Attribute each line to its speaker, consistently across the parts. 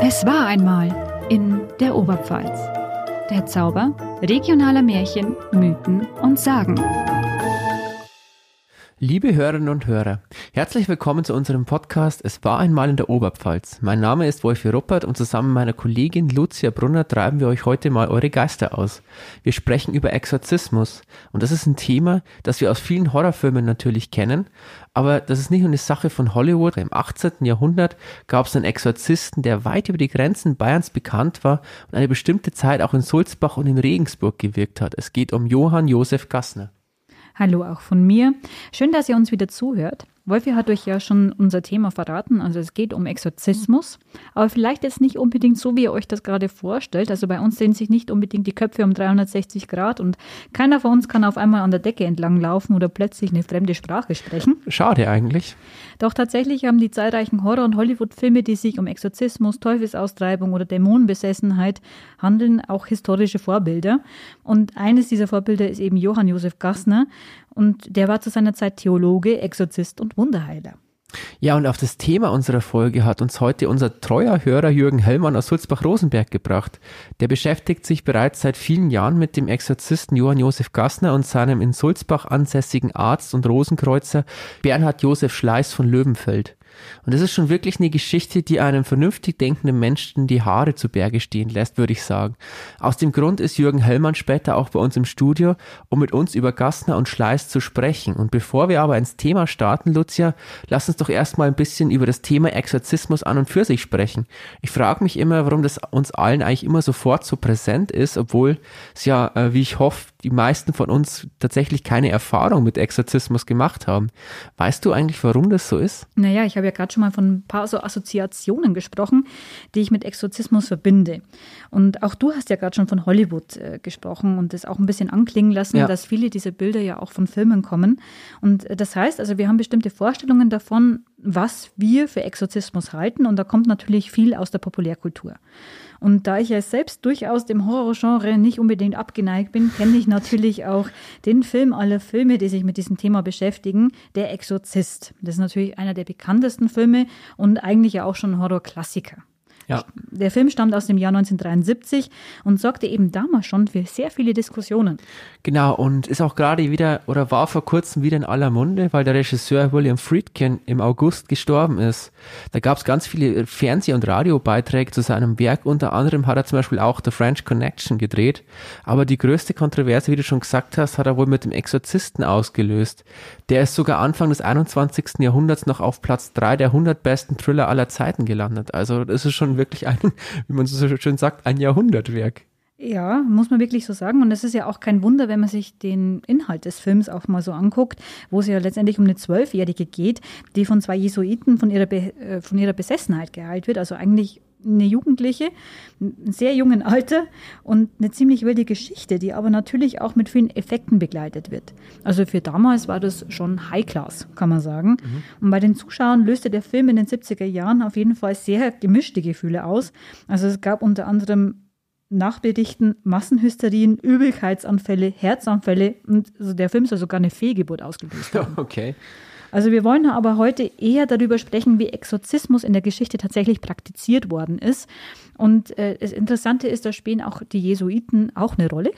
Speaker 1: Es war einmal in der Oberpfalz. Der Zauber regionaler Märchen, Mythen und Sagen.
Speaker 2: Liebe Hörerinnen und Hörer, herzlich willkommen zu unserem Podcast Es war einmal in der Oberpfalz. Mein Name ist Wolfi Ruppert und zusammen mit meiner Kollegin Lucia Brunner treiben wir euch heute mal eure Geister aus. Wir sprechen über Exorzismus und das ist ein Thema, das wir aus vielen Horrorfilmen natürlich kennen, aber das ist nicht nur eine Sache von Hollywood. Im 18. Jahrhundert gab es einen Exorzisten, der weit über die Grenzen Bayerns bekannt war und eine bestimmte Zeit auch in Sulzbach und in Regensburg gewirkt hat. Es geht um Johann Josef Gassner.
Speaker 1: Hallo auch von mir. Schön, dass ihr uns wieder zuhört. Wolfi hat euch ja schon unser Thema verraten. Also es geht um Exorzismus, aber vielleicht jetzt nicht unbedingt so, wie ihr euch das gerade vorstellt. Also bei uns sehen sich nicht unbedingt die Köpfe um 360 Grad und keiner von uns kann auf einmal an der Decke entlang laufen oder plötzlich eine fremde Sprache sprechen.
Speaker 2: Schade eigentlich.
Speaker 1: Doch tatsächlich haben die zahlreichen Horror- und Hollywood-Filme, die sich um Exorzismus, Teufelsaustreibung oder Dämonenbesessenheit handeln, auch historische Vorbilder. Und eines dieser Vorbilder ist eben Johann Josef Gassner. Und der war zu seiner Zeit Theologe, Exorzist und Wunderheiler.
Speaker 2: Ja, und auf das Thema unserer Folge hat uns heute unser treuer Hörer Jürgen Hellmann aus Sulzbach-Rosenberg gebracht. Der beschäftigt sich bereits seit vielen Jahren mit dem Exorzisten Johann Josef Gassner und seinem in Sulzbach ansässigen Arzt und Rosenkreuzer Bernhard Josef Schleiß von Löwenfeld. Und das ist schon wirklich eine Geschichte, die einem vernünftig denkenden Menschen die Haare zu Berge stehen lässt, würde ich sagen. Aus dem Grund ist Jürgen Hellmann später auch bei uns im Studio, um mit uns über Gassner und Schleiß zu sprechen. Und bevor wir aber ins Thema starten, Lucia, lass uns doch erstmal ein bisschen über das Thema Exorzismus an und für sich sprechen. Ich frage mich immer, warum das uns allen eigentlich immer sofort so präsent ist, obwohl es ja, äh, wie ich hoffe, die meisten von uns tatsächlich keine Erfahrung mit Exorzismus gemacht haben. Weißt du eigentlich, warum das so ist?
Speaker 1: Naja, ich habe ja gerade schon mal von ein paar so Assoziationen gesprochen, die ich mit Exorzismus verbinde. Und auch du hast ja gerade schon von Hollywood äh, gesprochen und das auch ein bisschen anklingen lassen, ja. dass viele dieser Bilder ja auch von Filmen kommen. Und äh, das heißt, also wir haben bestimmte Vorstellungen davon, was wir für Exorzismus halten. Und da kommt natürlich viel aus der Populärkultur. Und da ich ja selbst durchaus dem Horrorgenre nicht unbedingt abgeneigt bin, kenne ich natürlich auch den Film aller Filme, die sich mit diesem Thema beschäftigen, Der Exorzist. Das ist natürlich einer der bekanntesten Filme und eigentlich ja auch schon Horrorklassiker. Ja. Der Film stammt aus dem Jahr 1973 und sorgte eben damals schon für sehr viele Diskussionen.
Speaker 2: Genau, und ist auch gerade wieder oder war vor kurzem wieder in aller Munde, weil der Regisseur William Friedkin im August gestorben ist. Da gab es ganz viele Fernseh- und Radiobeiträge zu seinem Werk. Unter anderem hat er zum Beispiel auch The French Connection gedreht. Aber die größte Kontroverse, wie du schon gesagt hast, hat er wohl mit dem Exorzisten ausgelöst. Der ist sogar Anfang des 21. Jahrhunderts noch auf Platz drei der 100 besten Thriller aller Zeiten gelandet. Also das ist schon wirklich ein, wie man so schön sagt, ein Jahrhundertwerk.
Speaker 1: Ja, muss man wirklich so sagen. Und es ist ja auch kein Wunder, wenn man sich den Inhalt des Films auch mal so anguckt, wo es ja letztendlich um eine Zwölfjährige geht, die von zwei Jesuiten von ihrer, Be äh, von ihrer Besessenheit geheilt wird. Also eigentlich eine Jugendliche, ein sehr jungen Alter und eine ziemlich wilde Geschichte, die aber natürlich auch mit vielen Effekten begleitet wird. Also für damals war das schon High Class, kann man sagen. Mhm. Und bei den Zuschauern löste der Film in den 70er Jahren auf jeden Fall sehr gemischte Gefühle aus. Also es gab unter anderem Nachbedichten, Massenhysterien, Übelkeitsanfälle, Herzanfälle und also der Film soll sogar eine Fehlgeburt ausgelöst haben.
Speaker 2: Okay.
Speaker 1: Also wir wollen aber heute eher darüber sprechen, wie Exorzismus in der Geschichte tatsächlich praktiziert worden ist. Und äh, das Interessante ist, da spielen auch die Jesuiten auch eine Rolle.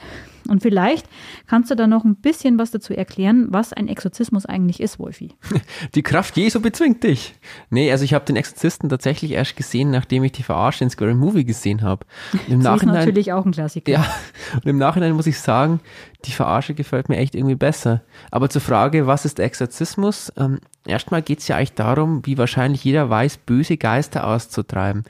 Speaker 1: Und vielleicht kannst du da noch ein bisschen was dazu erklären, was ein Exorzismus eigentlich ist, Wolfi.
Speaker 2: Die Kraft Jesu bezwingt dich. Nee, also ich habe den Exorzisten tatsächlich erst gesehen, nachdem ich die Verarsche in Scary Movie gesehen habe.
Speaker 1: Im das Nachhinein, ist natürlich auch ein Klassiker.
Speaker 2: Ja, und im Nachhinein muss ich sagen, die Verarsche gefällt mir echt irgendwie besser. Aber zur Frage, was ist Exorzismus? Ähm, erstmal geht es ja eigentlich darum, wie wahrscheinlich jeder weiß, böse Geister auszutreiben.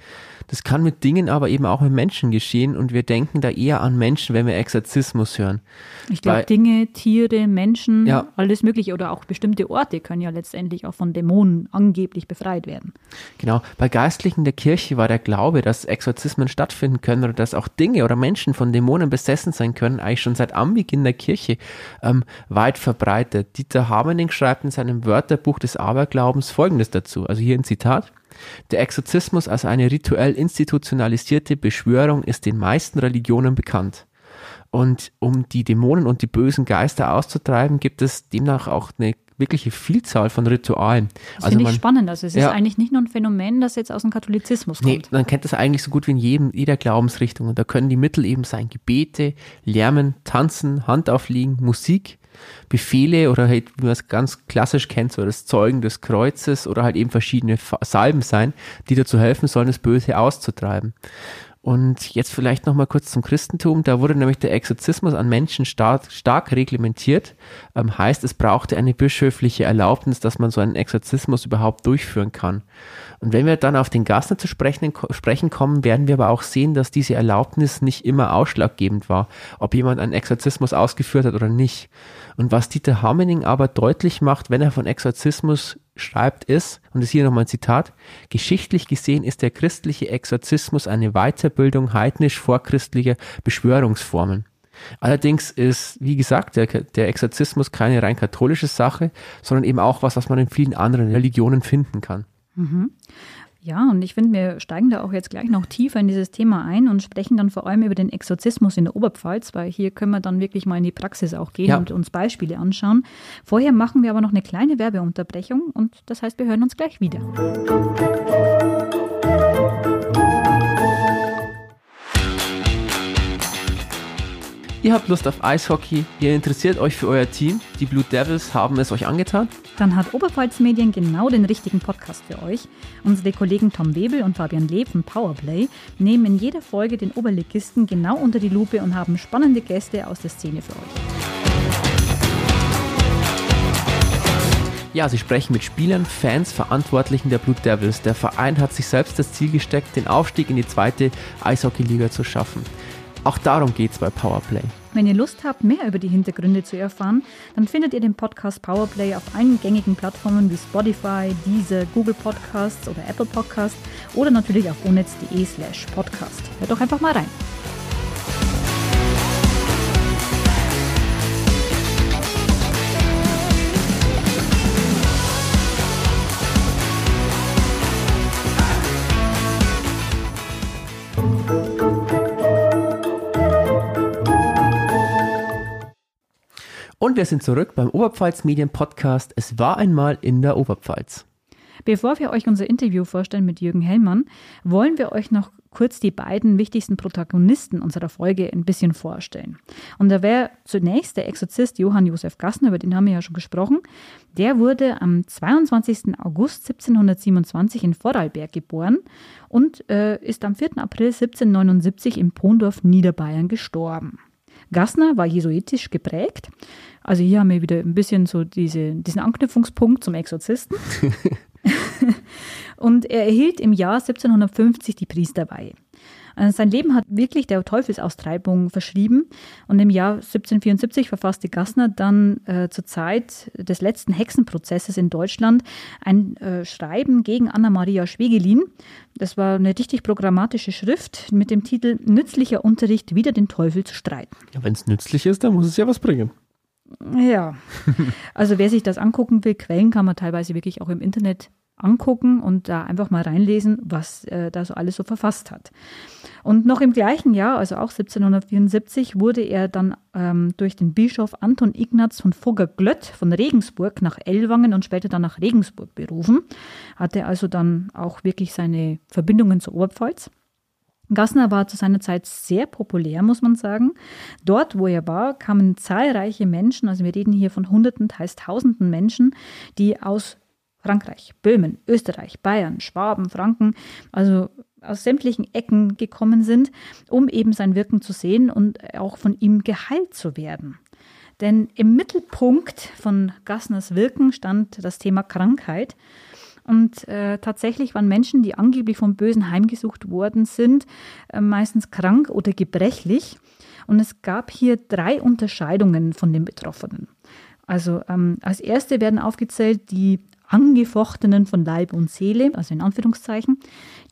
Speaker 2: Das kann mit Dingen, aber eben auch mit Menschen geschehen und wir denken da eher an Menschen, wenn wir Exorzismus hören.
Speaker 1: Ich glaube, Dinge, Tiere, Menschen, ja. alles Mögliche oder auch bestimmte Orte können ja letztendlich auch von Dämonen angeblich befreit werden.
Speaker 2: Genau. Bei Geistlichen der Kirche war der Glaube, dass Exorzismen stattfinden können oder dass auch Dinge oder Menschen von Dämonen besessen sein können, eigentlich schon seit Anbeginn der Kirche ähm, weit verbreitet. Dieter Hamerning schreibt in seinem Wörterbuch des Aberglaubens Folgendes dazu. Also hier ein Zitat. Der Exorzismus als eine rituell institutionalisierte Beschwörung ist den meisten Religionen bekannt. Und um die Dämonen und die bösen Geister auszutreiben, gibt es demnach auch eine wirkliche Vielzahl von Ritualen.
Speaker 1: Das also finde ich spannend. Also es ja, ist eigentlich nicht nur ein Phänomen, das jetzt aus dem Katholizismus kommt. Nee,
Speaker 2: man kennt das eigentlich so gut wie in jedem, jeder Glaubensrichtung. Und da können die Mittel eben sein Gebete, Lärmen, Tanzen, Handaufliegen, Musik, Befehle oder halt, wie man es ganz klassisch kennt, so das Zeugen des Kreuzes oder halt eben verschiedene Salben sein, die dazu helfen sollen, das Böse auszutreiben. Und jetzt vielleicht noch mal kurz zum Christentum. Da wurde nämlich der Exorzismus an Menschen stark, stark reglementiert. Ähm, heißt, es brauchte eine bischöfliche Erlaubnis, dass man so einen Exorzismus überhaupt durchführen kann. Und wenn wir dann auf den Gassner zu sprechen, sprechen kommen, werden wir aber auch sehen, dass diese Erlaubnis nicht immer ausschlaggebend war, ob jemand einen Exorzismus ausgeführt hat oder nicht. Und was Dieter Hamening aber deutlich macht, wenn er von Exorzismus schreibt, ist, und das ist hier nochmal ein Zitat, geschichtlich gesehen ist der christliche Exorzismus eine Weiterbildung heidnisch vorchristlicher Beschwörungsformen. Allerdings ist, wie gesagt, der, der Exorzismus keine rein katholische Sache, sondern eben auch was, was man in vielen anderen Religionen finden kann.
Speaker 1: Mhm. Ja, und ich finde, wir steigen da auch jetzt gleich noch tiefer in dieses Thema ein und sprechen dann vor allem über den Exorzismus in der Oberpfalz, weil hier können wir dann wirklich mal in die Praxis auch gehen ja. und uns Beispiele anschauen. Vorher machen wir aber noch eine kleine Werbeunterbrechung und das heißt, wir hören uns gleich wieder.
Speaker 2: Ihr habt Lust auf Eishockey, ihr interessiert euch für euer Team, die Blue Devils haben es euch angetan?
Speaker 1: Dann hat Oberpfalz Medien genau den richtigen Podcast für euch. Unsere Kollegen Tom Webel und Fabian Leb von Powerplay nehmen in jeder Folge den Oberligisten genau unter die Lupe und haben spannende Gäste aus der Szene für euch.
Speaker 2: Ja, sie sprechen mit Spielern, Fans, Verantwortlichen der Blue Devils. Der Verein hat sich selbst das Ziel gesteckt, den Aufstieg in die zweite Eishockeyliga zu schaffen. Auch darum geht es bei Powerplay.
Speaker 1: Wenn ihr Lust habt, mehr über die Hintergründe zu erfahren, dann findet ihr den Podcast Powerplay auf allen gängigen Plattformen wie Spotify, Deezer, Google Podcasts oder Apple Podcasts oder natürlich auf onetz.de slash podcast. Hört doch einfach mal rein.
Speaker 2: Und wir sind zurück beim Oberpfalz Medien Podcast. Es war einmal in der Oberpfalz.
Speaker 1: Bevor wir euch unser Interview vorstellen mit Jürgen Hellmann, wollen wir euch noch kurz die beiden wichtigsten Protagonisten unserer Folge ein bisschen vorstellen. Und da wäre zunächst der Exorzist Johann Josef Gassner, über den haben wir ja schon gesprochen. Der wurde am 22. August 1727 in Vorarlberg geboren und äh, ist am 4. April 1779 in Pondorf, Niederbayern gestorben. Gassner war jesuitisch geprägt. Also hier haben wir wieder ein bisschen so diese, diesen Anknüpfungspunkt zum Exorzisten. und er erhielt im Jahr 1750 die Priesterweihe. Also sein Leben hat wirklich der Teufelsaustreibung verschrieben und im Jahr 1774 verfasste Gassner dann äh, zur Zeit des letzten Hexenprozesses in Deutschland ein äh, Schreiben gegen Anna-Maria Schwegelin. Das war eine richtig programmatische Schrift mit dem Titel Nützlicher Unterricht wider den Teufel zu streiten.
Speaker 2: Ja, wenn es nützlich ist, dann muss es ja was bringen.
Speaker 1: Ja, also wer sich das angucken will, Quellen kann man teilweise wirklich auch im Internet angucken und da einfach mal reinlesen, was äh, da so alles so verfasst hat. Und noch im gleichen Jahr, also auch 1774, wurde er dann ähm, durch den Bischof Anton Ignaz von Fugger-Glött von Regensburg nach Ellwangen und später dann nach Regensburg berufen. Hatte also dann auch wirklich seine Verbindungen zur Oberpfalz. Gassner war zu seiner Zeit sehr populär, muss man sagen. Dort, wo er war, kamen zahlreiche Menschen, also wir reden hier von Hunderten, teils Tausenden Menschen, die aus Frankreich, Böhmen, Österreich, Bayern, Schwaben, Franken, also aus sämtlichen Ecken gekommen sind, um eben sein Wirken zu sehen und auch von ihm geheilt zu werden. Denn im Mittelpunkt von Gassners Wirken stand das Thema Krankheit. Und äh, tatsächlich waren Menschen, die angeblich vom Bösen heimgesucht worden sind, äh, meistens krank oder gebrechlich. Und es gab hier drei Unterscheidungen von den Betroffenen. Also ähm, als erste werden aufgezählt die Angefochtenen von Leib und Seele, also in Anführungszeichen,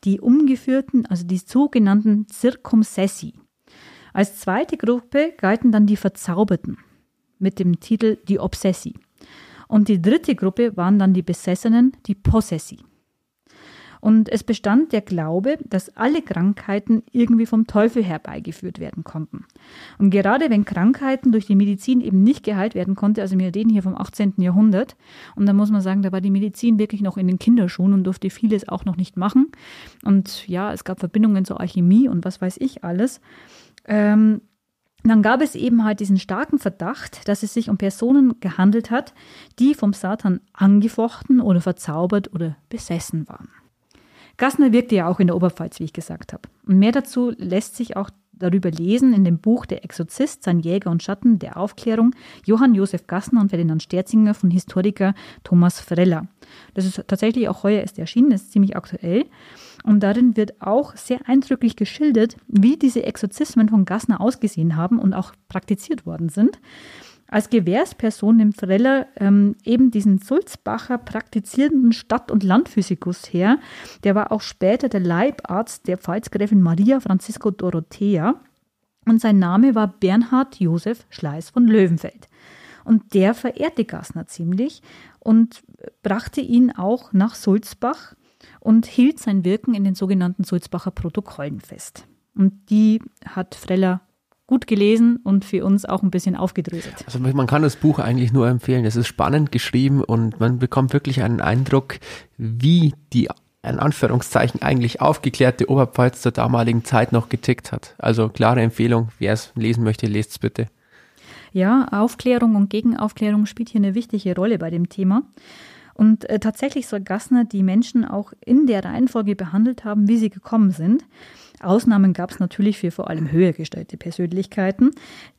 Speaker 1: die Umgeführten, also die sogenannten Circumsessi. Als zweite Gruppe galten dann die Verzauberten mit dem Titel die Obsessi. Und die dritte Gruppe waren dann die Besessenen, die Possessi. Und es bestand der Glaube, dass alle Krankheiten irgendwie vom Teufel herbeigeführt werden konnten. Und gerade wenn Krankheiten durch die Medizin eben nicht geheilt werden konnte, also wir reden hier vom 18. Jahrhundert, und da muss man sagen, da war die Medizin wirklich noch in den Kinderschuhen und durfte vieles auch noch nicht machen. Und ja, es gab Verbindungen zur Alchemie und was weiß ich alles. Ähm, dann gab es eben halt diesen starken Verdacht, dass es sich um Personen gehandelt hat, die vom Satan angefochten oder verzaubert oder besessen waren. Gassner wirkte ja auch in der Oberpfalz, wie ich gesagt habe. Und mehr dazu lässt sich auch darüber lesen in dem Buch Der Exorzist, sein Jäger und Schatten der Aufklärung, Johann Josef Gassner und Ferdinand Sterzinger von Historiker Thomas Freller. Das ist tatsächlich auch heuer erst erschienen, ist ziemlich aktuell. Und darin wird auch sehr eindrücklich geschildert, wie diese Exorzismen von Gassner ausgesehen haben und auch praktiziert worden sind. Als Gewährsperson nimmt Freller ähm, eben diesen Sulzbacher praktizierenden Stadt- und Landphysikus her. Der war auch später der Leibarzt der Pfalzgräfin Maria Francisco Dorothea. Und sein Name war Bernhard Josef Schleiß von Löwenfeld. Und der verehrte Gassner ziemlich und brachte ihn auch nach Sulzbach und hielt sein Wirken in den sogenannten Sulzbacher Protokollen fest. Und die hat Freller gut gelesen und für uns auch ein bisschen aufgedröselt.
Speaker 2: Also man kann das Buch eigentlich nur empfehlen. Es ist spannend geschrieben und man bekommt wirklich einen Eindruck, wie die in Anführungszeichen eigentlich aufgeklärte Oberpfalz zur damaligen Zeit noch getickt hat. Also klare Empfehlung, wer es lesen möchte, lest es bitte.
Speaker 1: Ja, Aufklärung und Gegenaufklärung spielt hier eine wichtige Rolle bei dem Thema. Und äh, tatsächlich soll Gassner die Menschen auch in der Reihenfolge behandelt haben, wie sie gekommen sind. Ausnahmen gab es natürlich für vor allem höher gestellte Persönlichkeiten,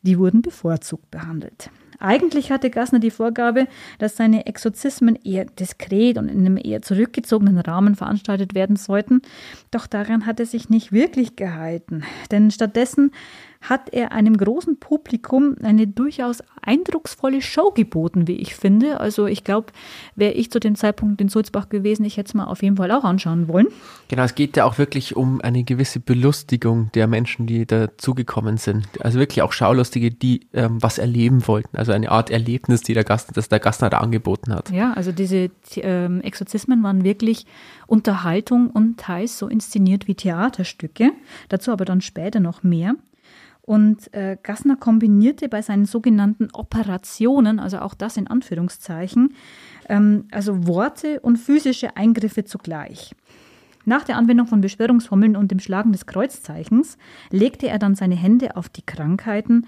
Speaker 1: die wurden bevorzugt behandelt. Eigentlich hatte Gassner die Vorgabe, dass seine Exorzismen eher diskret und in einem eher zurückgezogenen Rahmen veranstaltet werden sollten. Doch daran hat er sich nicht wirklich gehalten. Denn stattdessen hat er einem großen Publikum eine durchaus eindrucksvolle Show geboten, wie ich finde. Also ich glaube, wäre ich zu dem Zeitpunkt in Sulzbach gewesen, ich hätte es mal auf jeden Fall auch anschauen wollen.
Speaker 2: Genau, es geht ja auch wirklich um eine gewisse Belustigung der Menschen, die dazugekommen sind. Also wirklich auch Schaulustige, die ähm, was erleben wollten. Also eine Art Erlebnis, die der Gast, das der Gastner da angeboten hat.
Speaker 1: Ja, also diese ähm, Exorzismen waren wirklich Unterhaltung und teils so inszeniert wie Theaterstücke. Dazu aber dann später noch mehr. Und äh, Gassner kombinierte bei seinen sogenannten Operationen, also auch das in Anführungszeichen, ähm, also Worte und physische Eingriffe zugleich. Nach der Anwendung von Beschwörungsformeln und dem Schlagen des Kreuzzeichens legte er dann seine Hände auf die Krankheiten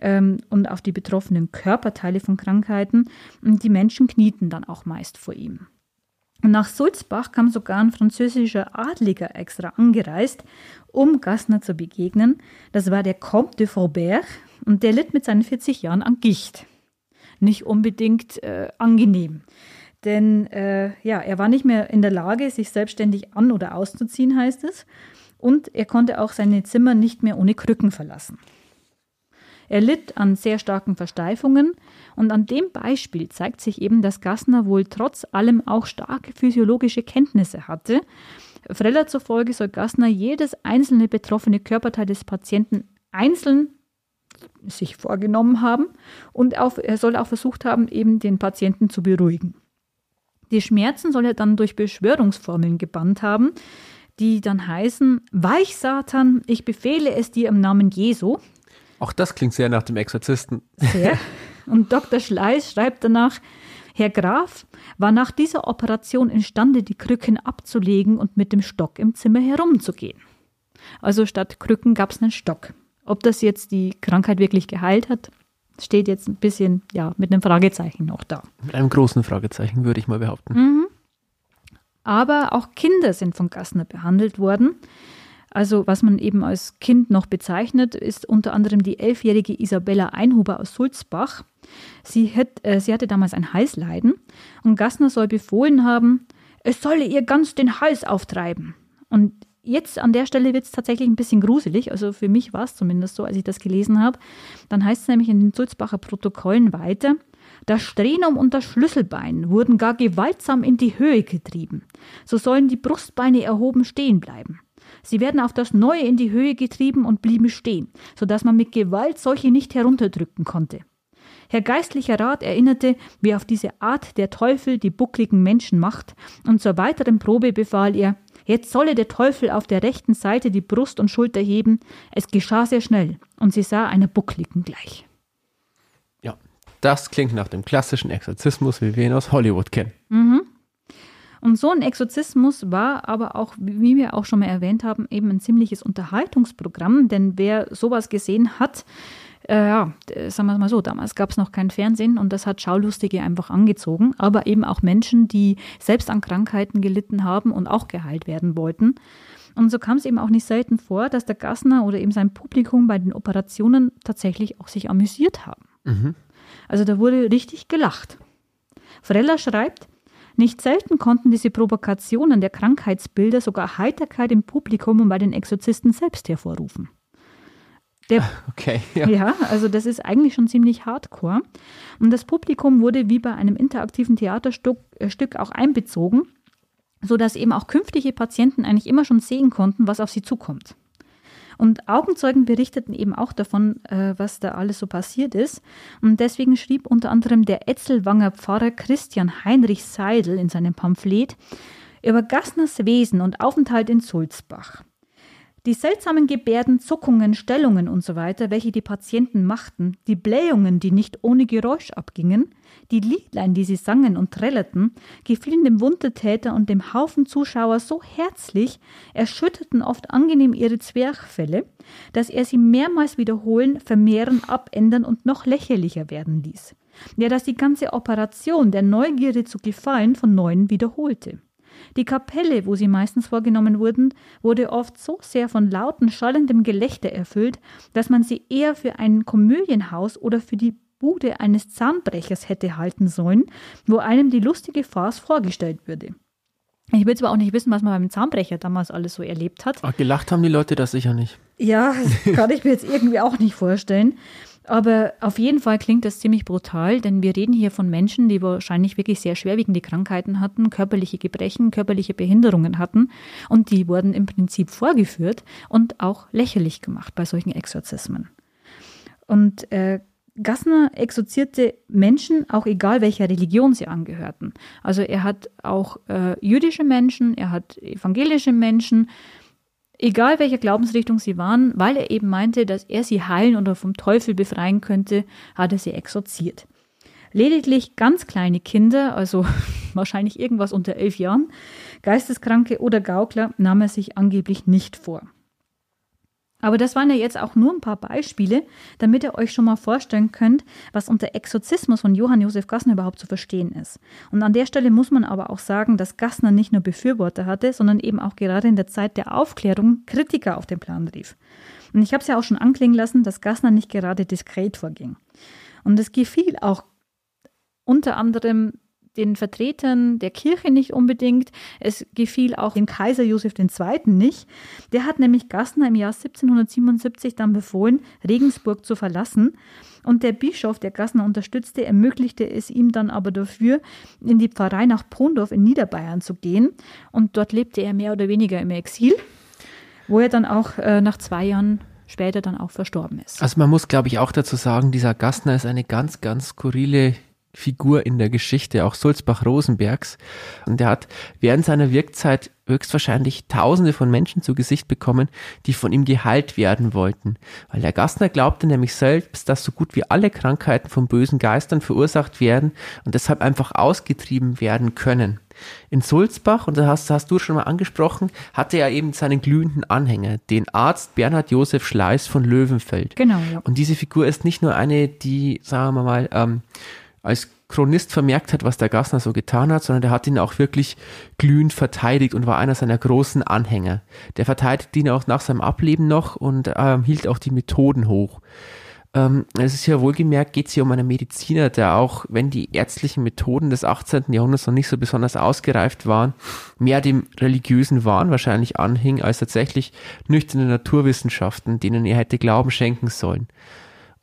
Speaker 1: ähm, und auf die betroffenen Körperteile von Krankheiten und die Menschen knieten dann auch meist vor ihm. Und nach Sulzbach kam sogar ein französischer Adliger extra angereist, um Gassner zu begegnen. Das war der Comte de Faubert und der litt mit seinen 40 Jahren an Gicht. Nicht unbedingt äh, angenehm. Denn äh, ja, er war nicht mehr in der Lage, sich selbstständig an- oder auszuziehen, heißt es. Und er konnte auch seine Zimmer nicht mehr ohne Krücken verlassen. Er litt an sehr starken Versteifungen und an dem Beispiel zeigt sich eben, dass Gassner wohl trotz allem auch starke physiologische Kenntnisse hatte. Freller zufolge soll Gassner jedes einzelne betroffene Körperteil des Patienten einzeln sich vorgenommen haben und auch, er soll auch versucht haben, eben den Patienten zu beruhigen. Die Schmerzen soll er dann durch Beschwörungsformeln gebannt haben, die dann heißen, Weich Satan, ich befehle es dir im Namen Jesu.
Speaker 2: Auch das klingt sehr nach dem Exorzisten.
Speaker 1: Sehr. Und Dr. Schleiß schreibt danach, Herr Graf war nach dieser Operation imstande, die Krücken abzulegen und mit dem Stock im Zimmer herumzugehen. Also statt Krücken gab es einen Stock. Ob das jetzt die Krankheit wirklich geheilt hat, steht jetzt ein bisschen ja, mit einem Fragezeichen noch da.
Speaker 2: Mit einem großen Fragezeichen, würde ich mal behaupten.
Speaker 1: Mhm. Aber auch Kinder sind von Gassner behandelt worden. Also was man eben als Kind noch bezeichnet, ist unter anderem die elfjährige Isabella Einhuber aus Sulzbach. Sie, hat, äh, sie hatte damals ein Halsleiden und Gassner soll befohlen haben, es solle ihr ganz den Hals auftreiben. Und jetzt an der Stelle wird es tatsächlich ein bisschen gruselig, also für mich war es zumindest so, als ich das gelesen habe. Dann heißt es nämlich in den Sulzbacher Protokollen weiter, das Strenum und das Schlüsselbein wurden gar gewaltsam in die Höhe getrieben. So sollen die Brustbeine erhoben stehen bleiben. Sie werden auf das Neue in die Höhe getrieben und blieben stehen, so dass man mit Gewalt solche nicht herunterdrücken konnte. Herr geistlicher Rat erinnerte, wie auf diese Art der Teufel die buckligen Menschen macht, und zur weiteren Probe befahl er, Jetzt solle der Teufel auf der rechten Seite die Brust und Schulter heben. Es geschah sehr schnell, und sie sah einer Buckligen gleich.
Speaker 2: Ja, das klingt nach dem klassischen Exorzismus, wie wir ihn aus Hollywood kennen.
Speaker 1: Mhm. Und so ein Exorzismus war aber auch, wie wir auch schon mal erwähnt haben, eben ein ziemliches Unterhaltungsprogramm, denn wer sowas gesehen hat, äh, ja, sagen wir es mal so, damals gab es noch kein Fernsehen und das hat Schaulustige einfach angezogen, aber eben auch Menschen, die selbst an Krankheiten gelitten haben und auch geheilt werden wollten. Und so kam es eben auch nicht selten vor, dass der Gassner oder eben sein Publikum bei den Operationen tatsächlich auch sich amüsiert haben. Mhm. Also da wurde richtig gelacht. Frella schreibt, nicht selten konnten diese Provokationen der Krankheitsbilder sogar Heiterkeit im Publikum und bei den Exorzisten selbst hervorrufen. Der,
Speaker 2: okay, ja.
Speaker 1: ja, also das ist eigentlich schon ziemlich hardcore. Und das Publikum wurde wie bei einem interaktiven Theaterstück äh, auch einbezogen, sodass eben auch künftige Patienten eigentlich immer schon sehen konnten, was auf sie zukommt. Und Augenzeugen berichteten eben auch davon, äh, was da alles so passiert ist. Und deswegen schrieb unter anderem der Etzelwanger Pfarrer Christian Heinrich Seidel in seinem Pamphlet über Gassners Wesen und Aufenthalt in Sulzbach. Die seltsamen Gebärden, Zuckungen, Stellungen usw., so welche die Patienten machten, die Blähungen, die nicht ohne Geräusch abgingen, die Liedlein, die sie sangen und trällerten, gefielen dem Wundertäter und dem Haufen Zuschauer so herzlich, erschütterten oft angenehm ihre Zwerchfälle, dass er sie mehrmals wiederholen, vermehren, abändern und noch lächerlicher werden ließ. Ja, dass die ganze Operation der Neugierde zu gefallen von neuem wiederholte. Die Kapelle, wo sie meistens vorgenommen wurden, wurde oft so sehr von lauten, schallendem Gelächter erfüllt, dass man sie eher für ein Komödienhaus oder für die Bude eines Zahnbrechers hätte halten sollen, wo einem die lustige Farce vorgestellt würde. Ich will zwar auch nicht wissen, was man beim Zahnbrecher damals alles so erlebt hat.
Speaker 2: Ach, gelacht haben die Leute das sicher nicht.
Speaker 1: Ja, das kann ich mir jetzt irgendwie auch nicht vorstellen. Aber auf jeden Fall klingt das ziemlich brutal, denn wir reden hier von Menschen, die wahrscheinlich wirklich sehr schwerwiegende Krankheiten hatten, körperliche Gebrechen, körperliche Behinderungen hatten und die wurden im Prinzip vorgeführt und auch lächerlich gemacht bei solchen Exorzismen. Und äh, Gassner exorzierte Menschen, auch egal welcher Religion sie angehörten. Also er hat auch äh, jüdische Menschen, er hat evangelische Menschen, egal welcher Glaubensrichtung sie waren, weil er eben meinte, dass er sie heilen oder vom Teufel befreien könnte, hat er sie exorziert. Lediglich ganz kleine Kinder, also wahrscheinlich irgendwas unter elf Jahren, Geisteskranke oder Gaukler, nahm er sich angeblich nicht vor. Aber das waren ja jetzt auch nur ein paar Beispiele, damit ihr euch schon mal vorstellen könnt, was unter Exorzismus von Johann Josef Gassner überhaupt zu verstehen ist. Und an der Stelle muss man aber auch sagen, dass Gassner nicht nur Befürworter hatte, sondern eben auch gerade in der Zeit der Aufklärung Kritiker auf den Plan rief. Und ich habe es ja auch schon anklingen lassen, dass Gassner nicht gerade diskret vorging. Und es gefiel auch unter anderem den Vertretern der Kirche nicht unbedingt. Es gefiel auch dem Kaiser Josef II. nicht. Der hat nämlich Gassner im Jahr 1777 dann befohlen, Regensburg zu verlassen. Und der Bischof, der Gassner unterstützte, ermöglichte es ihm dann aber dafür, in die Pfarrei nach Pondorf in Niederbayern zu gehen. Und dort lebte er mehr oder weniger im Exil, wo er dann auch äh, nach zwei Jahren später dann auch verstorben ist.
Speaker 2: Also man muss, glaube ich, auch dazu sagen, dieser Gassner ist eine ganz, ganz skurrile Figur in der Geschichte, auch Sulzbach-Rosenbergs. Und er hat während seiner Wirkzeit höchstwahrscheinlich Tausende von Menschen zu Gesicht bekommen, die von ihm geheilt werden wollten. Weil der Gastner glaubte nämlich selbst, dass so gut wie alle Krankheiten von bösen Geistern verursacht werden und deshalb einfach ausgetrieben werden können. In Sulzbach, und das hast, hast du schon mal angesprochen, hatte er eben seinen glühenden Anhänger, den Arzt Bernhard Josef Schleiß von Löwenfeld.
Speaker 1: Genau, ja.
Speaker 2: Und diese Figur ist nicht nur eine, die, sagen wir mal, ähm, als Chronist vermerkt hat, was der Gassner so getan hat, sondern der hat ihn auch wirklich glühend verteidigt und war einer seiner großen Anhänger. Der verteidigt ihn auch nach seinem Ableben noch und ähm, hielt auch die Methoden hoch. Ähm, es ist ja wohlgemerkt, geht es hier um einen Mediziner, der auch, wenn die ärztlichen Methoden des 18. Jahrhunderts noch nicht so besonders ausgereift waren, mehr dem religiösen Wahn wahrscheinlich anhing, als tatsächlich nüchterne Naturwissenschaften, denen er hätte Glauben schenken sollen.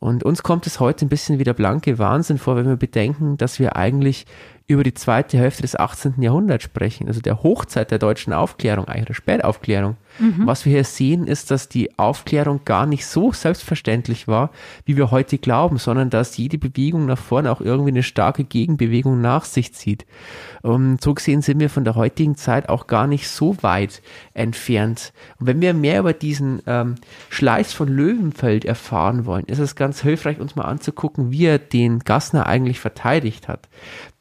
Speaker 2: Und uns kommt es heute ein bisschen wie der blanke Wahnsinn vor, wenn wir bedenken, dass wir eigentlich über die zweite Hälfte des 18. Jahrhunderts sprechen, also der Hochzeit der deutschen Aufklärung, eigentlich der Spätaufklärung. Mhm. Was wir hier sehen, ist, dass die Aufklärung gar nicht so selbstverständlich war, wie wir heute glauben, sondern dass jede Bewegung nach vorne auch irgendwie eine starke Gegenbewegung nach sich zieht. Und so gesehen sind wir von der heutigen Zeit auch gar nicht so weit entfernt. Und wenn wir mehr über diesen ähm, Schleiß von Löwenfeld erfahren wollen, ist es ganz hilfreich, uns mal anzugucken, wie er den Gassner eigentlich verteidigt hat.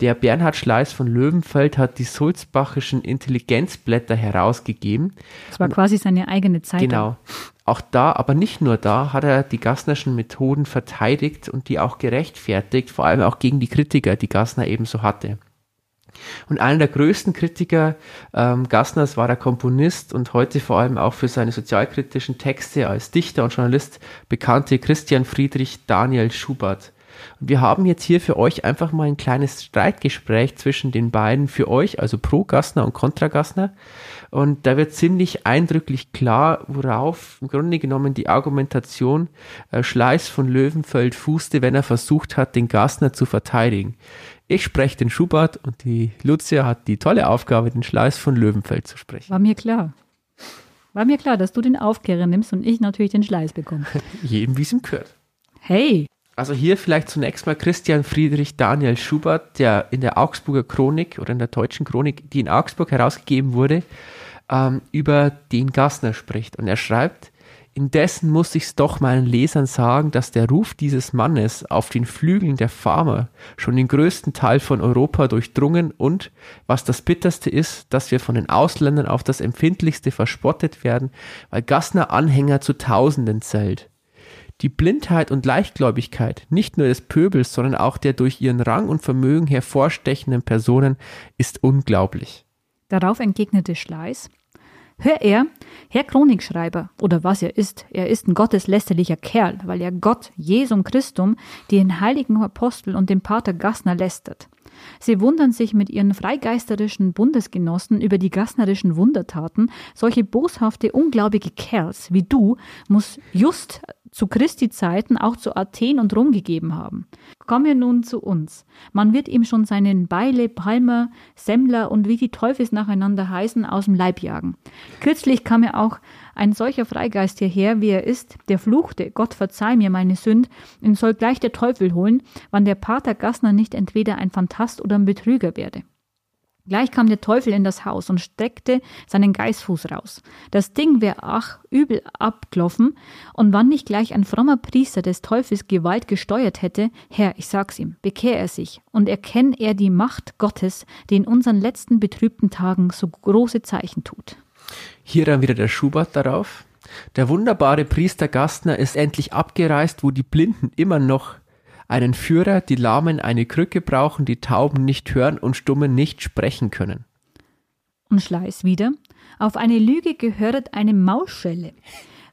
Speaker 2: Der Bernhard Schleiß von Löwenfeld hat die sulzbachischen Intelligenzblätter herausgegeben.
Speaker 1: Das war quasi seine eigene Zeitung.
Speaker 2: Genau. Auch da, aber nicht nur da, hat er die Gassnerschen Methoden verteidigt und die auch gerechtfertigt, vor allem auch gegen die Kritiker, die Gassner ebenso hatte. Und einer der größten Kritiker ähm, Gassners war der Komponist und heute vor allem auch für seine sozialkritischen Texte als Dichter und Journalist bekannte Christian Friedrich Daniel Schubert. Und wir haben jetzt hier für euch einfach mal ein kleines Streitgespräch zwischen den beiden für euch, also pro Gassner und kontra Gassner. Und da wird ziemlich eindrücklich klar, worauf im Grunde genommen die Argumentation äh, Schleiß von Löwenfeld fußte, wenn er versucht hat, den Gassner zu verteidigen. Ich spreche den Schubert und die Lucia hat die tolle Aufgabe, den Schleiß von Löwenfeld zu sprechen.
Speaker 1: War mir klar. War mir klar, dass du den Aufklärer nimmst und ich natürlich den Schleiß bekomme.
Speaker 2: Jedem, wie es ihm gehört.
Speaker 1: Hey!
Speaker 2: Also hier vielleicht zunächst mal Christian Friedrich Daniel Schubert, der in der Augsburger Chronik oder in der deutschen Chronik, die in Augsburg herausgegeben wurde, ähm, über den Gassner spricht. Und er schreibt, Indessen muss ich's doch meinen Lesern sagen, dass der Ruf dieses Mannes auf den Flügeln der Farmer schon den größten Teil von Europa durchdrungen und, was das Bitterste ist, dass wir von den Ausländern auf das Empfindlichste verspottet werden, weil Gassner Anhänger zu Tausenden zählt. Die Blindheit und Leichtgläubigkeit nicht nur des Pöbels, sondern auch der durch ihren Rang und Vermögen hervorstechenden Personen ist unglaublich.
Speaker 1: Darauf entgegnete Schleiß, Hör er, Herr Chronikschreiber, oder was er ist, er ist ein gotteslästerlicher Kerl, weil er Gott, Jesum Christum, den heiligen Apostel und den Pater Gassner lästert. Sie wundern sich mit ihren freigeisterischen Bundesgenossen über die gassnerischen Wundertaten. Solche boshafte, unglaubige Kerls wie du muss just zu Christi Zeiten auch zu Athen und Rom gegeben haben. Kommen wir nun zu uns. Man wird ihm schon seinen Beile, Palmer, Semmler und wie die Teufels nacheinander heißen, aus dem Leib jagen. Kürzlich kam ja auch ein solcher Freigeist hierher, wie er ist, der fluchte, Gott verzeih mir meine Sünd, ihn soll gleich der Teufel holen, wann der Pater Gassner nicht entweder ein Phantast oder ein Betrüger werde. Gleich kam der Teufel in das Haus und streckte seinen Geißfuß raus. Das Ding wär ach übel abklopfen, und wann nicht gleich ein frommer Priester des Teufels Gewalt gesteuert hätte, Herr, ich sag's ihm, bekehr er sich und erkenn er die Macht Gottes, die in unseren letzten betrübten Tagen so große Zeichen tut.
Speaker 2: Hier dann wieder der Schubert darauf. Der wunderbare Priester Gastner ist endlich abgereist, wo die Blinden immer noch einen Führer, die Lahmen eine Krücke brauchen, die Tauben nicht hören und Stummen nicht sprechen können.
Speaker 1: Und Schleiß wieder. Auf eine Lüge gehöret eine Mausschelle.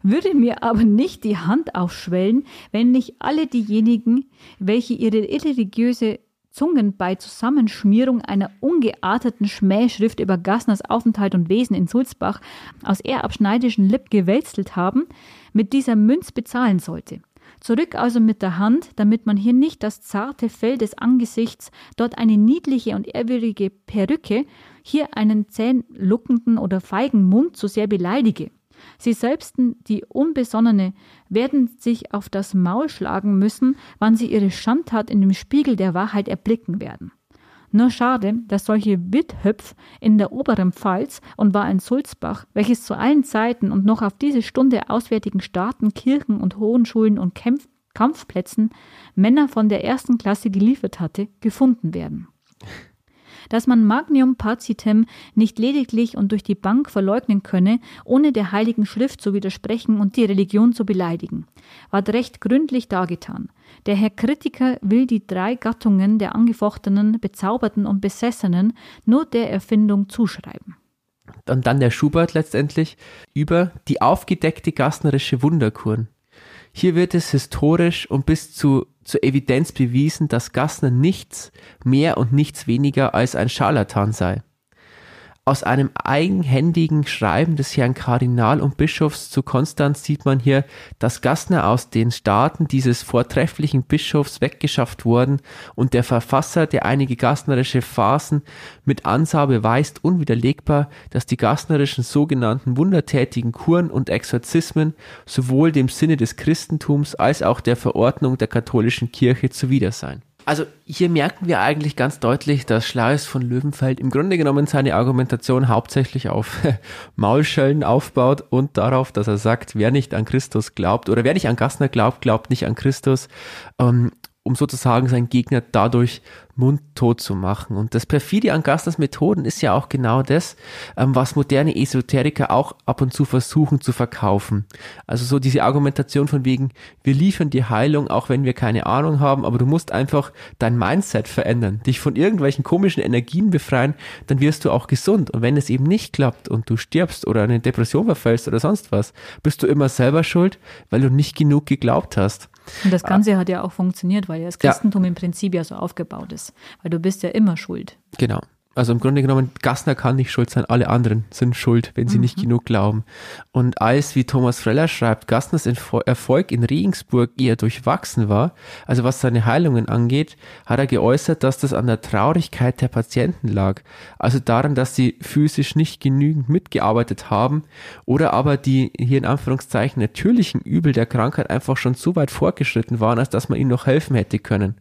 Speaker 1: Würde mir aber nicht die Hand aufschwellen, wenn nicht alle diejenigen, welche ihre irreligiöse Zungen bei Zusammenschmierung einer ungearteten Schmähschrift über Gassners Aufenthalt und Wesen in Sulzbach aus ehrabschneidischen Lipp gewälzelt haben, mit dieser Münz bezahlen sollte. Zurück also mit der Hand, damit man hier nicht das zarte Fell des Angesichts, dort eine niedliche und ehrwürdige Perücke, hier einen zähnluckenden oder feigen Mund so sehr beleidige. Sie selbsten, die Unbesonnene, werden sich auf das Maul schlagen müssen, wann sie ihre Schandtat in dem Spiegel der Wahrheit erblicken werden. Nur schade, dass solche Witthöpf in der oberen Pfalz und war in Sulzbach, welches zu allen Zeiten und noch auf diese Stunde auswärtigen Staaten, Kirchen und Hohenschulen und Kämpf Kampfplätzen Männer von der ersten Klasse geliefert hatte, gefunden werden dass man Magnum Pacitem nicht lediglich und durch die Bank verleugnen könne, ohne der Heiligen Schrift zu widersprechen und die Religion zu beleidigen, ward recht gründlich dargetan. Der Herr Kritiker will die drei Gattungen der Angefochtenen, Bezauberten und Besessenen nur der Erfindung zuschreiben.
Speaker 2: Und dann der Schubert letztendlich über die aufgedeckte gastnerische Wunderkuren. Hier wird es historisch und bis zu, zur Evidenz bewiesen, dass Gassner nichts mehr und nichts weniger als ein Scharlatan sei. Aus einem eigenhändigen Schreiben des Herrn Kardinal und Bischofs zu Konstanz sieht man hier, dass Gassner aus den Staaten dieses vortrefflichen Bischofs weggeschafft worden und der Verfasser, der einige gassnerische Phasen mit Ansah beweist, unwiderlegbar, dass die gassnerischen sogenannten wundertätigen Kuren und Exorzismen sowohl dem Sinne des Christentums als auch der Verordnung der katholischen Kirche zuwider seien. Also hier merken wir eigentlich ganz deutlich, dass Schleiß von Löwenfeld im Grunde genommen seine Argumentation hauptsächlich auf Maulschellen aufbaut und darauf, dass er sagt, wer nicht an Christus glaubt oder wer nicht an Gassner glaubt, glaubt nicht an Christus. Ähm, um sozusagen seinen Gegner dadurch mundtot zu machen. Und das perfide an Gasters Methoden ist ja auch genau das, ähm, was moderne Esoteriker auch ab und zu versuchen zu verkaufen. Also so diese Argumentation von wegen, wir liefern die Heilung, auch wenn wir keine Ahnung haben, aber du musst einfach dein Mindset verändern, dich von irgendwelchen komischen Energien befreien, dann wirst du auch gesund. Und wenn es eben nicht klappt und du stirbst oder eine Depression verfällst oder sonst was, bist du immer selber schuld, weil du nicht genug geglaubt hast.
Speaker 1: Und das Ganze hat ja auch funktioniert, weil ja das Christentum ja. im Prinzip ja so aufgebaut ist. Weil du bist ja immer schuld.
Speaker 2: Genau. Also im Grunde genommen, Gassner kann nicht schuld sein, alle anderen sind schuld, wenn sie mhm. nicht genug glauben. Und als, wie Thomas Freller schreibt, Gassners Erfolg in Regensburg eher durchwachsen war, also was seine Heilungen angeht, hat er geäußert, dass das an der Traurigkeit der Patienten lag. Also daran, dass sie physisch nicht genügend mitgearbeitet haben oder aber die hier in Anführungszeichen natürlichen Übel der Krankheit einfach schon so weit fortgeschritten waren, als dass man ihnen noch helfen hätte können.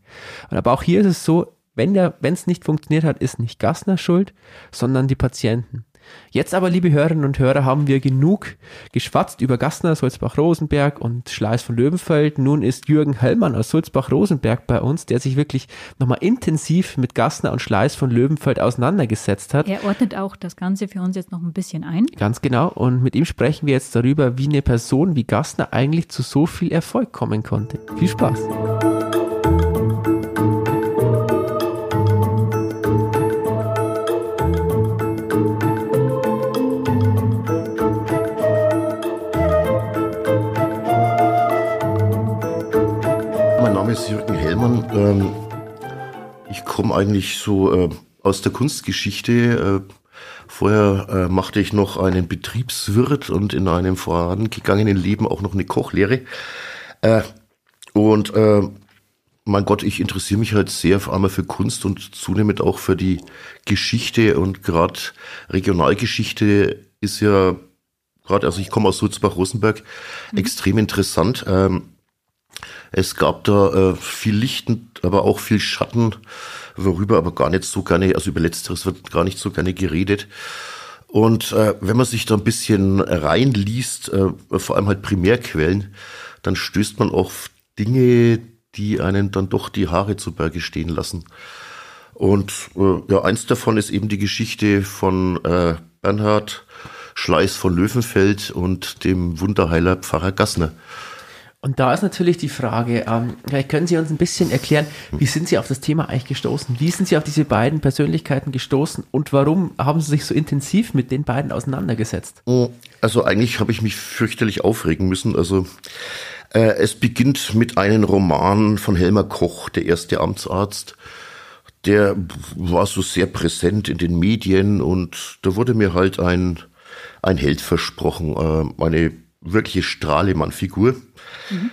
Speaker 2: Aber auch hier ist es so, wenn es nicht funktioniert hat, ist nicht Gassner schuld, sondern die Patienten. Jetzt aber, liebe Hörerinnen und Hörer, haben wir genug geschwatzt über Gassner, Sulzbach-Rosenberg und Schleiß von Löwenfeld. Nun ist Jürgen Hellmann aus Sulzbach-Rosenberg bei uns, der sich wirklich nochmal intensiv mit Gassner und Schleiß von Löwenfeld auseinandergesetzt hat.
Speaker 1: Er ordnet auch das Ganze für uns jetzt noch ein bisschen ein.
Speaker 2: Ganz genau. Und mit ihm sprechen wir jetzt darüber, wie eine Person wie Gassner eigentlich zu so viel Erfolg kommen konnte. Viel Spaß!
Speaker 3: Name ist Jürgen Hellmann. Ähm, ich komme eigentlich so äh, aus der Kunstgeschichte. Äh, vorher äh, machte ich noch einen Betriebswirt und in einem vorangegangenen Leben auch noch eine Kochlehre. und mein Gott, ich interessiere mich halt sehr vor allem für Kunst und zunehmend auch für die Geschichte und gerade Regionalgeschichte ist ja gerade, also ich komme aus Sulzbach-Rosenberg, mhm. extrem interessant. Ähm, es gab da äh, viel Licht, aber auch viel Schatten, worüber aber gar nicht so gerne, also über Letzteres wird gar nicht so gerne geredet. Und äh, wenn man sich da ein bisschen reinliest, äh, vor allem halt Primärquellen, dann stößt man auf Dinge, die einen dann doch die Haare zu Berge stehen lassen. Und äh, ja, eins davon ist eben die Geschichte von äh, Bernhard Schleiß von Löwenfeld und dem Wunderheiler Pfarrer Gassner.
Speaker 2: Und da ist natürlich die Frage, ähm, vielleicht können Sie uns ein bisschen erklären, wie sind Sie auf das Thema eigentlich gestoßen? Wie sind Sie auf diese beiden Persönlichkeiten gestoßen und warum haben Sie sich so intensiv mit den beiden auseinandergesetzt?
Speaker 3: Oh, also eigentlich habe ich mich fürchterlich aufregen müssen. Also äh, es beginnt mit einem Roman von Helmer Koch, der erste Amtsarzt. Der war so sehr präsent in den Medien und da wurde mir halt ein, ein Held versprochen, äh, eine wirkliche Strahlemann-Figur. Mhm.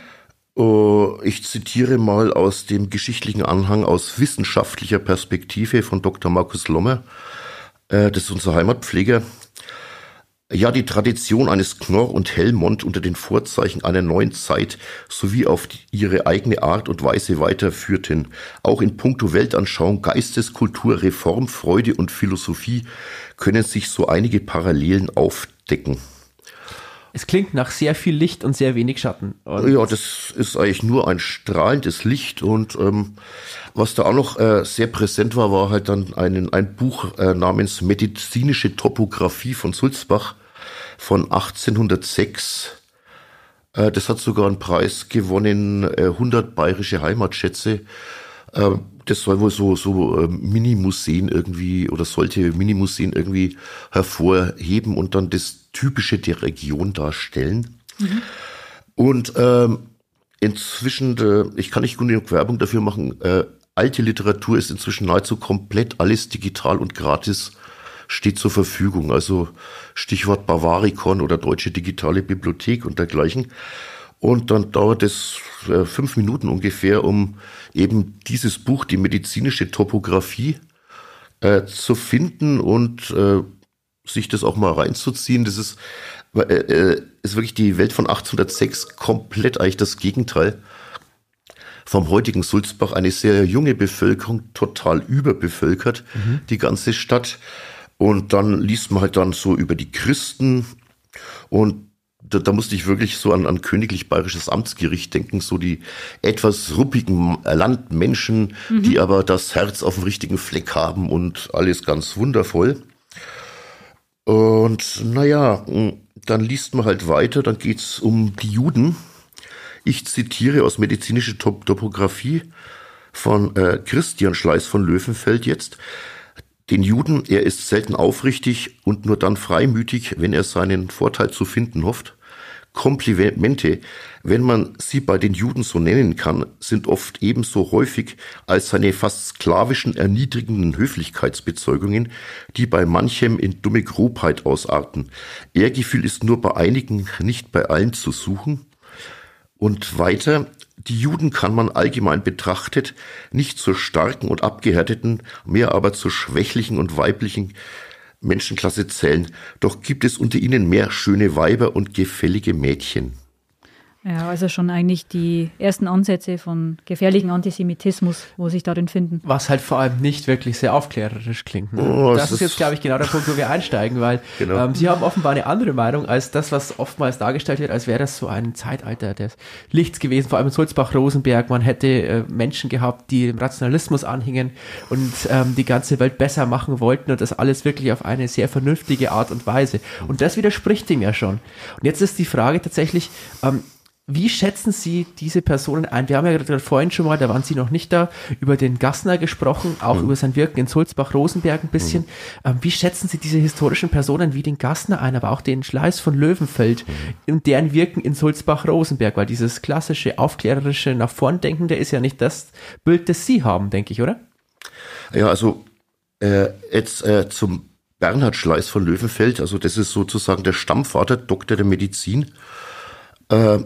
Speaker 3: Uh, ich zitiere mal aus dem geschichtlichen Anhang aus wissenschaftlicher Perspektive von Dr. Markus Lommer. Äh, das ist unser Heimatpfleger. Ja, die Tradition eines Knorr und Helmont unter den Vorzeichen einer neuen Zeit sowie auf ihre eigene Art und Weise weiterführten. Auch in puncto Weltanschauung, Geisteskultur, Reform, Freude und Philosophie können sich so einige Parallelen aufdecken.
Speaker 2: Es klingt nach sehr viel Licht und sehr wenig Schatten.
Speaker 3: Und ja, das ist eigentlich nur ein strahlendes Licht und ähm, was da auch noch äh, sehr präsent war, war halt dann ein, ein Buch äh, namens Medizinische Topographie von Sulzbach von 1806. Äh, das hat sogar einen Preis gewonnen, äh, 100 bayerische Heimatschätze. Äh, das soll wohl so, so äh, Minimuseen irgendwie oder sollte Minimuseen irgendwie hervorheben und dann das typische der Region darstellen. Mhm. Und ähm, inzwischen, äh, ich kann nicht genug Werbung dafür machen, äh, alte Literatur ist inzwischen nahezu komplett alles digital und gratis steht zur Verfügung. Also Stichwort Bavaricon oder Deutsche Digitale Bibliothek und dergleichen. Und dann dauert es äh, fünf Minuten ungefähr, um eben dieses Buch, die medizinische Topographie, äh, zu finden und äh, sich das auch mal reinzuziehen. Das ist, äh, äh, ist wirklich die Welt von 1806 komplett eigentlich das Gegenteil vom heutigen Sulzbach. Eine sehr junge Bevölkerung, total überbevölkert, mhm. die ganze Stadt. Und dann liest man halt dann so über die Christen und da, da musste ich wirklich so an, an königlich bayerisches Amtsgericht denken, so die etwas ruppigen Landmenschen, mhm. die aber das Herz auf dem richtigen Fleck haben und alles ganz wundervoll. Und naja, dann liest man halt weiter, dann geht's um die Juden. Ich zitiere aus medizinischer Top Topographie von äh, Christian Schleiß von Löwenfeld jetzt. Den Juden, er ist selten aufrichtig und nur dann freimütig, wenn er seinen Vorteil zu finden hofft. Komplimente, wenn man sie bei den Juden so nennen kann, sind oft ebenso häufig als seine fast sklavischen, erniedrigenden Höflichkeitsbezeugungen, die bei manchem in dumme Grobheit ausarten. Ehrgefühl ist nur bei einigen, nicht bei allen zu suchen. Und weiter, die Juden kann man allgemein betrachtet nicht zur starken und abgehärteten, mehr aber zur schwächlichen und weiblichen Menschenklasse zählen, doch gibt es unter ihnen mehr schöne Weiber und gefällige Mädchen.
Speaker 1: Ja, also schon eigentlich die ersten Ansätze von gefährlichen Antisemitismus, wo sich darin finden.
Speaker 2: Was halt vor allem nicht wirklich sehr aufklärerisch klingt. Ne? Oh, das ist jetzt, glaube ich, genau der Punkt, wo wir einsteigen, weil genau. ähm, Sie haben offenbar eine andere Meinung als das, was oftmals dargestellt wird, als wäre das so ein Zeitalter des Lichts gewesen, vor allem in Sulzbach-Rosenberg. Man hätte äh, Menschen gehabt, die dem Rationalismus anhingen und ähm, die ganze Welt besser machen wollten und das alles wirklich auf eine sehr vernünftige Art und Weise. Und das widerspricht dem ja schon. Und jetzt ist die Frage tatsächlich, ähm, wie schätzen Sie diese Personen ein? Wir haben ja gerade vorhin schon mal, da waren Sie noch nicht da, über den Gassner gesprochen, auch mhm. über sein Wirken in Sulzbach-Rosenberg ein bisschen. Mhm. Ähm, wie schätzen Sie diese historischen Personen wie den Gassner ein, aber auch den Schleiß von Löwenfeld mhm. und deren Wirken in Sulzbach-Rosenberg? Weil dieses klassische, aufklärerische, nach vorn denkende ist ja nicht das Bild, das Sie haben, denke ich, oder?
Speaker 3: Ja, also äh, jetzt äh, zum Bernhard Schleiß von Löwenfeld, also das ist sozusagen der Stammvater, Doktor der Medizin. Äh,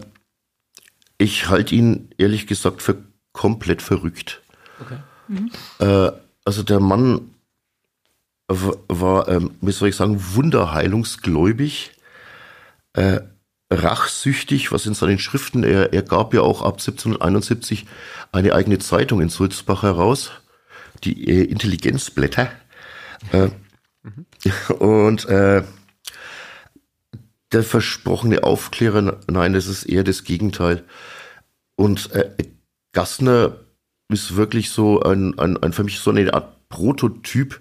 Speaker 3: ich halte ihn ehrlich gesagt für komplett verrückt. Okay. Mhm. Äh, also der Mann war, ähm, wie soll ich sagen, wunderheilungsgläubig, äh, rachsüchtig, was in seinen Schriften, er, er gab ja auch ab 1771 eine eigene Zeitung in Sulzbach heraus, die äh, Intelligenzblätter. Äh, mhm. Und äh, der versprochene Aufklärer, nein, das ist eher das Gegenteil. Und äh, Gassner ist wirklich so ein, ein, ein für mich so eine Art Prototyp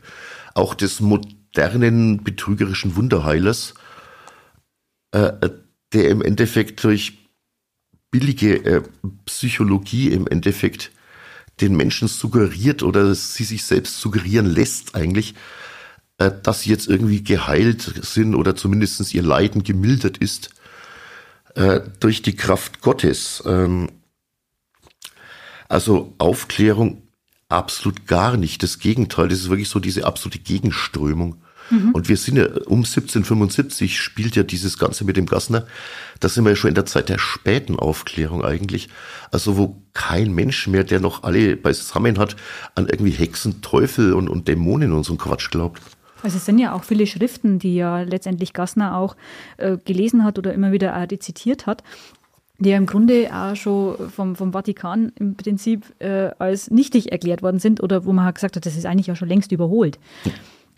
Speaker 3: auch des modernen betrügerischen Wunderheilers, äh, der im Endeffekt durch billige äh, Psychologie im Endeffekt den Menschen suggeriert oder sie sich selbst suggerieren lässt eigentlich, äh, dass sie jetzt irgendwie geheilt sind oder zumindest ihr Leiden gemildert ist äh, durch die Kraft Gottes. Ähm, also Aufklärung absolut gar nicht. Das Gegenteil, das ist wirklich so diese absolute Gegenströmung. Mhm. Und wir sind ja um 1775 spielt ja dieses Ganze mit dem Gassner. Da sind wir ja schon in der Zeit der späten Aufklärung eigentlich. Also wo kein Mensch mehr, der noch alle beisammen hat, an irgendwie Hexen, Teufel und, und Dämonen und so einen Quatsch glaubt.
Speaker 1: Also es sind ja auch viele Schriften, die ja letztendlich Gassner auch äh, gelesen hat oder immer wieder auch rezitiert hat, die ja im Grunde auch schon vom, vom Vatikan im Prinzip äh, als nichtig erklärt worden sind oder wo man halt gesagt hat, das ist eigentlich ja schon längst überholt.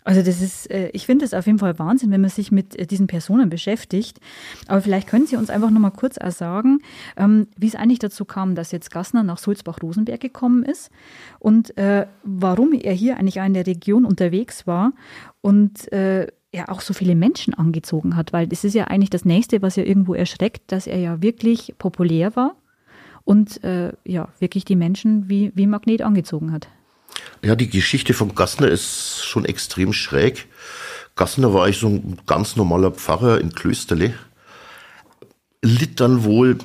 Speaker 1: Also das ist, äh, ich finde es auf jeden Fall Wahnsinn, wenn man sich mit äh, diesen Personen beschäftigt. Aber vielleicht können Sie uns einfach noch mal kurz sagen, ähm, wie es eigentlich dazu kam, dass jetzt Gassner nach Sulzbach-Rosenberg gekommen ist und äh, warum er hier eigentlich auch in der Region unterwegs war und er auch so viele Menschen angezogen hat, weil das ist ja eigentlich das Nächste, was ja irgendwo erschreckt, dass er ja wirklich populär war und ja wirklich die Menschen wie, wie Magnet angezogen hat.
Speaker 3: Ja, die Geschichte von Gassner ist schon extrem schräg. Gassner war eigentlich so ein ganz normaler Pfarrer in Klösterle. Litt dann wohl,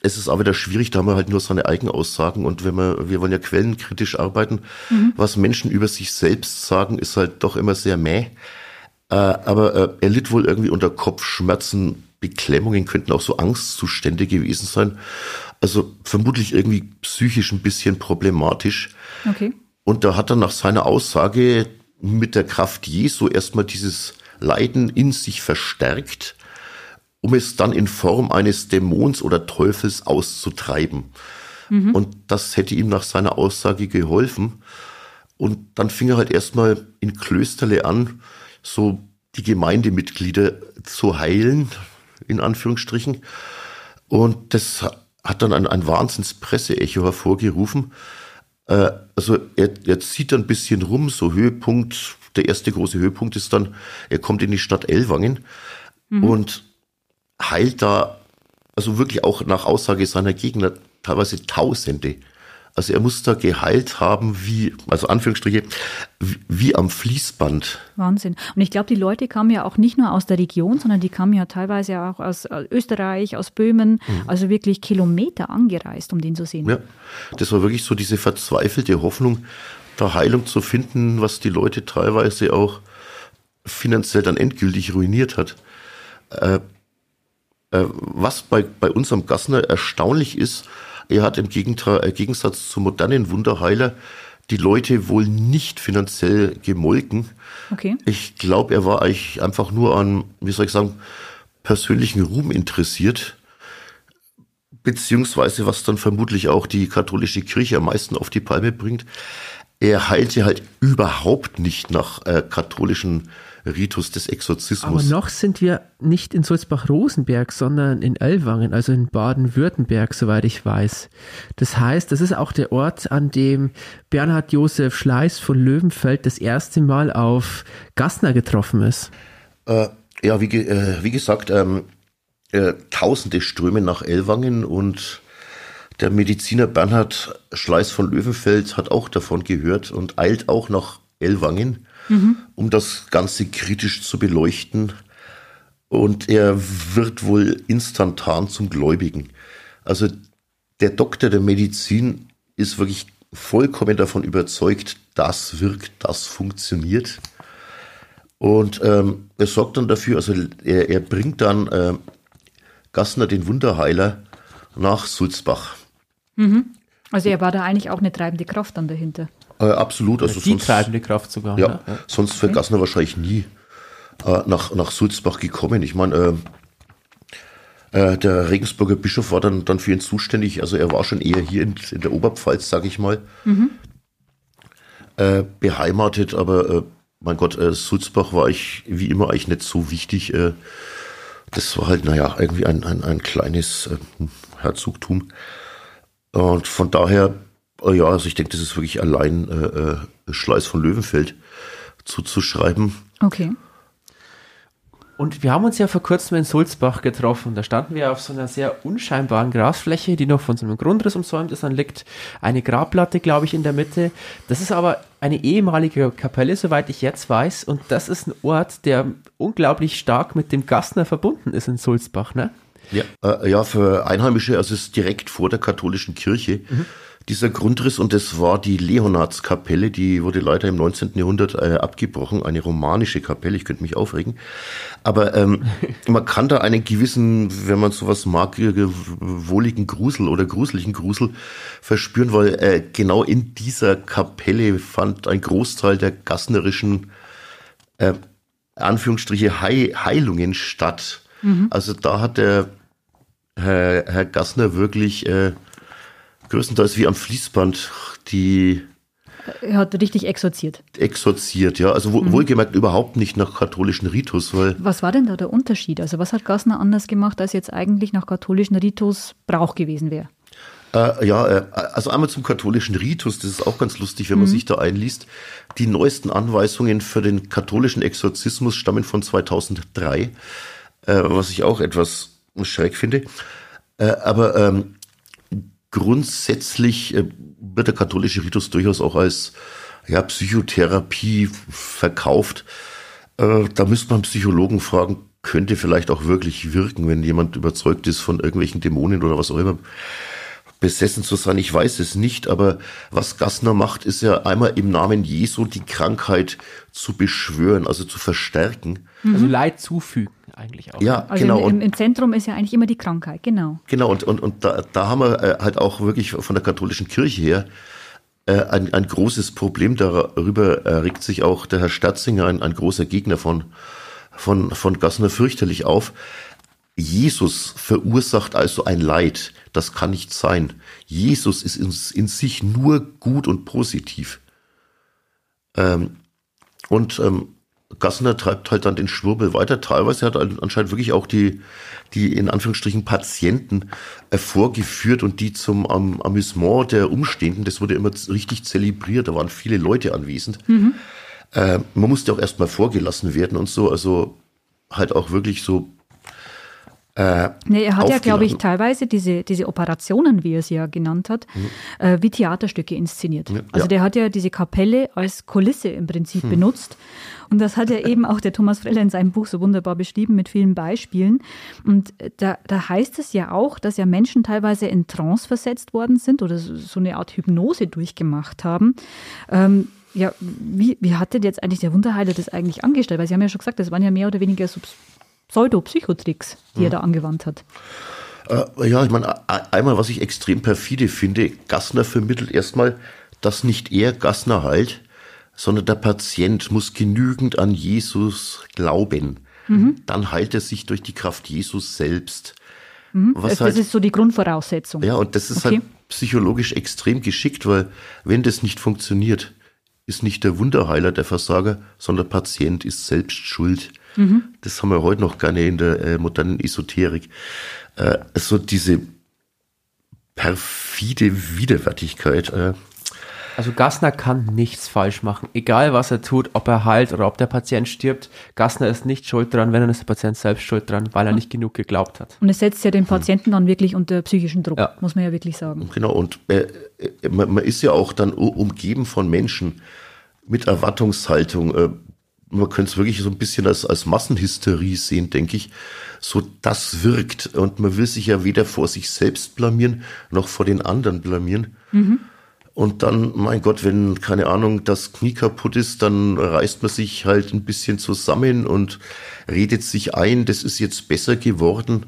Speaker 3: es ist aber wieder schwierig, da haben wir halt nur seine Eigenaussagen und wenn wir, wir wollen ja quellenkritisch arbeiten, mhm. was Menschen über sich selbst sagen, ist halt doch immer sehr mäh. Äh, aber äh, er litt wohl irgendwie unter Kopfschmerzen, Beklemmungen, könnten auch so Angstzustände gewesen sein. Also vermutlich irgendwie psychisch ein bisschen problematisch.
Speaker 1: Okay.
Speaker 3: Und da hat er nach seiner Aussage mit der Kraft Jesu erstmal dieses Leiden in sich verstärkt, um es dann in Form eines Dämons oder Teufels auszutreiben. Mhm. Und das hätte ihm nach seiner Aussage geholfen. Und dann fing er halt erstmal in Klösterle an, so die Gemeindemitglieder zu heilen, in Anführungsstrichen. Und das hat dann ein, ein Wahnsinns-Presseecho hervorgerufen. Äh, also er, er zieht dann ein bisschen rum, so Höhepunkt, der erste große Höhepunkt ist dann, er kommt in die Stadt Ellwangen mhm. und heilt da, also wirklich auch nach Aussage seiner Gegner, teilweise Tausende also er muss da geheilt haben, wie, also Anführungsstriche, wie, wie am Fließband.
Speaker 1: Wahnsinn. Und ich glaube, die Leute kamen ja auch nicht nur aus der Region, sondern die kamen ja teilweise auch aus Österreich, aus Böhmen, mhm. also wirklich Kilometer angereist, um den zu sehen.
Speaker 3: Ja, das war wirklich so diese verzweifelte Hoffnung, da Heilung zu finden, was die Leute teilweise auch finanziell dann endgültig ruiniert hat. Äh, äh, was bei, bei unserem Gassner erstaunlich ist, er hat im äh, Gegensatz zum modernen Wunderheiler die Leute wohl nicht finanziell gemolken.
Speaker 1: Okay.
Speaker 3: Ich glaube, er war eigentlich einfach nur an, wie soll ich sagen, persönlichen Ruhm interessiert. Beziehungsweise, was dann vermutlich auch die katholische Kirche am meisten auf die Palme bringt, er heilte halt überhaupt nicht nach äh, katholischen Ritus des Exorzismus.
Speaker 2: Aber noch sind wir nicht in Sulzbach-Rosenberg, sondern in Ellwangen, also in Baden-Württemberg, soweit ich weiß. Das heißt, das ist auch der Ort, an dem Bernhard Josef Schleiß von Löwenfeld das erste Mal auf Gassner getroffen ist.
Speaker 3: Äh, ja, wie, äh, wie gesagt, ähm, äh, Tausende strömen nach Ellwangen und der Mediziner Bernhard Schleiß von Löwenfeld hat auch davon gehört und eilt auch nach Ellwangen mhm. um das Ganze kritisch zu beleuchten. Und er wird wohl instantan zum Gläubigen. Also der Doktor der Medizin ist wirklich vollkommen davon überzeugt, das wirkt, das funktioniert. Und ähm, er sorgt dann dafür, also er, er bringt dann äh, Gassner, den Wunderheiler, nach Sulzbach.
Speaker 1: Mhm. Also er war da eigentlich auch eine treibende Kraft dann dahinter.
Speaker 3: Äh, absolut. Also
Speaker 2: die sonst, treibende Kraft sogar.
Speaker 3: Ja, ne? sonst wäre Gassner wahrscheinlich nie äh, nach, nach Sulzbach gekommen. Ich meine, äh, äh, der Regensburger Bischof war dann, dann für ihn zuständig. Also er war schon eher hier in, in der Oberpfalz, sage ich mal, mhm. äh, beheimatet. Aber äh, mein Gott, Sulzbach war ich wie immer eigentlich nicht so wichtig. Das war halt, naja, irgendwie ein, ein, ein kleines Herzogtum. Und von daher Oh ja, also ich denke, das ist wirklich allein äh, äh, Schleiß von Löwenfeld zuzuschreiben.
Speaker 1: Okay.
Speaker 2: Und wir haben uns ja vor kurzem in Sulzbach getroffen. Da standen wir auf so einer sehr unscheinbaren Grasfläche, die noch von so einem Grundriss umsäumt ist. Dann liegt eine Grabplatte, glaube ich, in der Mitte. Das ist aber eine ehemalige Kapelle, soweit ich jetzt weiß. Und das ist ein Ort, der unglaublich stark mit dem Gastner verbunden ist in Sulzbach, ne?
Speaker 3: Ja, äh, ja für Einheimische, also es ist direkt vor der katholischen Kirche. Mhm dieser Grundriss und das war die Leonardskapelle, die wurde leider im 19. Jahrhundert äh, abgebrochen, eine romanische Kapelle, ich könnte mich aufregen. Aber ähm, man kann da einen gewissen, wenn man sowas mag, wohligen Grusel oder gruseligen Grusel verspüren, weil äh, genau in dieser Kapelle fand ein Großteil der gassnerischen äh, Anführungsstriche Heil Heilungen statt. Mhm. Also da hat der Herr, Herr Gassner wirklich äh, größtenteils wie am Fließband die
Speaker 1: er hat richtig exorziert.
Speaker 3: Exorziert, ja. Also mhm. wohlgemerkt überhaupt nicht nach katholischen Ritus, weil.
Speaker 1: Was war denn da der Unterschied? Also was hat Gassner anders gemacht, als jetzt eigentlich nach katholischen Ritus Brauch gewesen wäre?
Speaker 3: Äh, ja, äh, also einmal zum katholischen Ritus, das ist auch ganz lustig, wenn man mhm. sich da einliest. Die neuesten Anweisungen für den katholischen Exorzismus stammen von 2003, äh, was ich auch etwas schräg finde. Äh, aber ähm, grundsätzlich äh, wird der katholische Ritus durchaus auch als ja, Psychotherapie verkauft. Äh, da müsste man Psychologen fragen, könnte vielleicht auch wirklich wirken, wenn jemand überzeugt ist von irgendwelchen Dämonen oder was auch immer. Besessen zu sein, ich weiß es nicht, aber was Gassner macht, ist ja einmal im Namen Jesu die Krankheit zu beschwören, also zu verstärken.
Speaker 2: Also Leid zufügen eigentlich auch.
Speaker 3: Ja,
Speaker 1: Also
Speaker 3: genau.
Speaker 1: im, im Zentrum ist ja eigentlich immer die Krankheit, genau.
Speaker 3: Genau, und, und, und da, da haben wir äh, halt auch wirklich von der katholischen Kirche her äh, ein, ein großes Problem. Darüber regt sich auch der Herr Statzinger, ein, ein großer Gegner von, von, von Gassner, fürchterlich auf. Jesus verursacht also ein Leid. Das kann nicht sein. Jesus ist in, in sich nur gut und positiv. Ähm, und ähm, Gassner treibt halt dann den Schwurbel weiter. Teilweise hat er anscheinend wirklich auch die, die in Anführungsstrichen Patienten äh, vorgeführt und die zum am, Amüsement der Umstehenden, das wurde immer richtig zelebriert, da waren viele Leute anwesend. Äh, man musste auch erstmal vorgelassen werden und so, also halt auch wirklich so
Speaker 1: Nee, er hat ja, glaube ich, teilweise diese, diese Operationen, wie er sie ja genannt hat, äh, wie Theaterstücke inszeniert. Also
Speaker 3: ja.
Speaker 1: der hat ja diese Kapelle als Kulisse im Prinzip benutzt. Und das hat ja eben auch der Thomas Freller in seinem Buch so wunderbar beschrieben mit vielen Beispielen. Und da, da heißt es ja auch, dass ja Menschen teilweise in Trance versetzt worden sind oder so, so eine Art Hypnose durchgemacht haben. Ähm, ja, wie, wie hat denn jetzt eigentlich der Wunderheiler das eigentlich angestellt? Weil Sie haben ja schon gesagt, das waren ja mehr oder weniger so Pseudo-Psychotricks, die er da angewandt hat.
Speaker 3: Äh, ja, ich meine, einmal, was ich extrem perfide finde, Gassner vermittelt erstmal, dass nicht er Gassner heilt, sondern der Patient muss genügend an Jesus glauben. Dann heilt er sich durch die Kraft Jesus selbst. Was
Speaker 1: das
Speaker 3: halt,
Speaker 1: ist so die Grundvoraussetzung.
Speaker 3: ja, und das ist
Speaker 1: Okay.
Speaker 3: halt psychologisch extrem geschickt, weil wenn das nicht funktioniert, ist nicht der Wunderheiler der Versager, sondern der Patient ist selbst schuld. Das haben wir heute noch gerne in der äh, modernen Esoterik. Äh, so diese perfide Widerwärtigkeit. Äh,
Speaker 2: Also Gassner kann nichts falsch machen. Egal was er tut, ob er heilt oder ob der Patient stirbt, Gassner ist nicht schuld dran, wenn dann ist der Patient selbst schuld dran, weil er nicht genug geglaubt hat.
Speaker 1: Und es setzt ja den Patienten dann wirklich unter psychischen Druck,
Speaker 2: Ja.
Speaker 1: muss man ja wirklich sagen.
Speaker 3: Genau, und äh, äh, man, man ist ja auch dann umgeben von Menschen mit Erwartungshaltung. Man könnte es wirklich so ein bisschen als, als Massenhysterie sehen, denke ich. So, das wirkt. Und man will sich ja weder vor sich selbst blamieren, noch vor den anderen blamieren. Und dann, mein Gott, wenn, keine Ahnung, das Knie kaputt ist, dann reißt man sich halt ein bisschen zusammen und redet sich ein, das ist jetzt besser geworden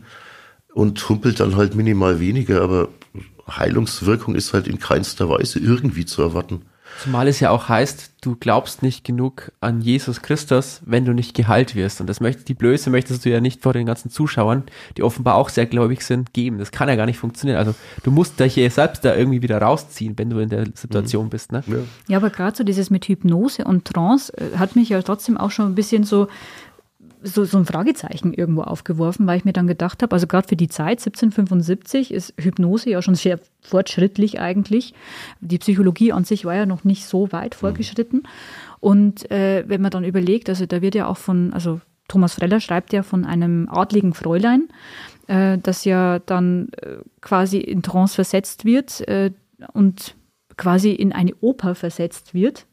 Speaker 3: und humpelt dann halt minimal weniger, aber Heilungswirkung ist halt in keinster Weise irgendwie zu erwarten.
Speaker 2: Zumal es ja auch heißt, du glaubst nicht genug an Jesus Christus, wenn du nicht geheilt wirst. Und das möchte, die Blöße möchtest du ja nicht vor den ganzen Zuschauern, die offenbar auch sehr gläubig sind, geben. Das kann ja gar nicht funktionieren. Also du musst dich ja selbst da irgendwie wieder rausziehen, wenn du in der Situation bist. Ne?
Speaker 3: Ja.
Speaker 1: Ja, aber gerade so dieses mit Hypnose und Trance äh, hat mich ja trotzdem auch schon ein bisschen so, so, so ein Fragezeichen irgendwo aufgeworfen, weil ich mir dann gedacht habe, also gerade für die Zeit 1775 ist Hypnose ja schon sehr fortschrittlich eigentlich. Die Psychologie an sich war ja noch nicht so weit vorgeschritten. Und äh, wenn man dann überlegt, also da wird ja auch von, also Thomas Freller schreibt ja von einem adligen Fräulein, äh, das ja dann äh, quasi in Trance versetzt wird äh, und quasi in eine Oper versetzt wird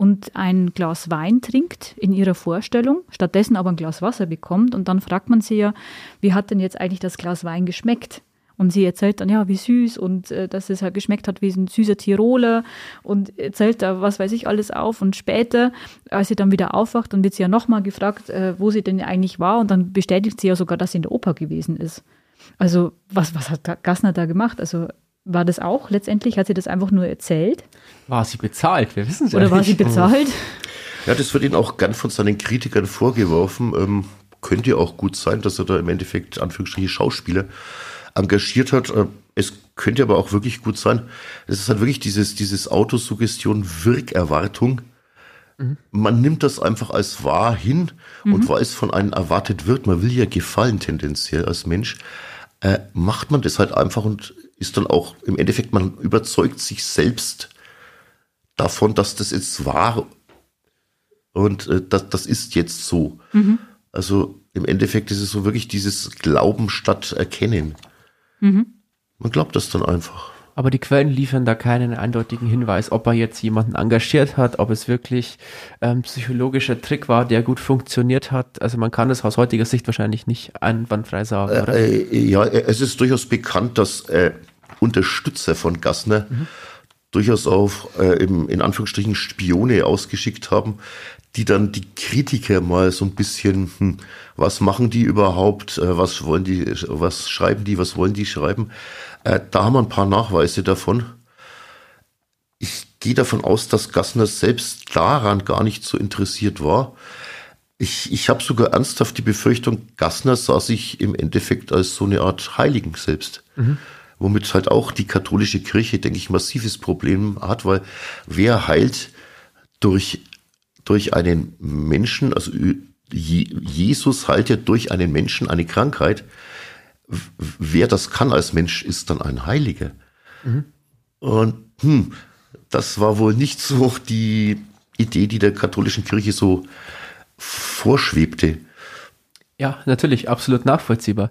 Speaker 1: und ein Glas Wein trinkt in ihrer Vorstellung, stattdessen aber ein Glas Wasser bekommt und dann fragt man sie ja, wie hat denn jetzt eigentlich das Glas Wein geschmeckt? Und sie erzählt dann, ja, wie süß und äh, dass es halt geschmeckt hat wie ein süßer Tiroler und erzählt da, was weiß ich, alles auf. Und später, als sie dann wieder aufwacht, dann wird sie ja nochmal gefragt, äh, wo sie denn eigentlich war und dann bestätigt sie ja sogar, dass sie in der Oper gewesen ist. Also was, was hat Gassner da gemacht? Also war das auch letztendlich, hat sie das einfach nur erzählt
Speaker 2: War sie bezahlt? Wir wissen es ja
Speaker 1: oder war sie bezahlt?
Speaker 3: Ja, das wird ihnen auch gern von seinen Kritikern vorgeworfen. Ähm, könnte ja auch gut sein, dass er da im Endeffekt Anführungsstriche Schauspieler engagiert hat. Äh, Es könnte aber auch wirklich gut sein. Es ist halt wirklich dieses, dieses Autosuggestion-Wirkerwartung. Man nimmt das einfach als wahr hin und weil es von einem erwartet wird, man will ja gefallen tendenziell als Mensch, äh, macht man das halt einfach und ist dann auch im Endeffekt, man überzeugt sich selbst davon, dass das jetzt wahr und äh, das, das ist jetzt so. Also im Endeffekt ist es so wirklich dieses Glauben statt Erkennen. Man glaubt das dann einfach.
Speaker 2: Aber die Quellen liefern da keinen eindeutigen Hinweis, ob er jetzt jemanden engagiert hat, ob es wirklich ähm, psychologischer Trick war, der gut funktioniert hat. Also man kann das aus heutiger Sicht wahrscheinlich nicht einwandfrei sagen, oder?
Speaker 3: Äh, ja, äh, es ist durchaus bekannt, dass äh, Unterstützer von Gassner mhm. durchaus auch äh, im, in Anführungsstrichen Spione ausgeschickt haben, die dann die Kritiker mal so ein bisschen, hm, was machen die überhaupt, äh, was wollen die, was schreiben die, was wollen die schreiben. Äh, da haben wir ein paar Nachweise davon. Ich gehe davon aus, dass Gassner selbst daran gar nicht so interessiert war. Ich, ich habe sogar ernsthaft die Befürchtung, Gassner sah sich im Endeffekt als so eine Art Heiligen selbst. Mhm. Womit halt auch die katholische Kirche, denke ich, massives Problem hat, weil wer heilt durch, durch einen Menschen, also Jesus heilt ja durch einen Menschen eine Krankheit. Wer das kann als Mensch, ist dann ein Heiliger. Mhm. Und hm, das war wohl nicht so die Idee, die der katholischen Kirche so vorschwebte.
Speaker 2: Ja, natürlich, absolut nachvollziehbar.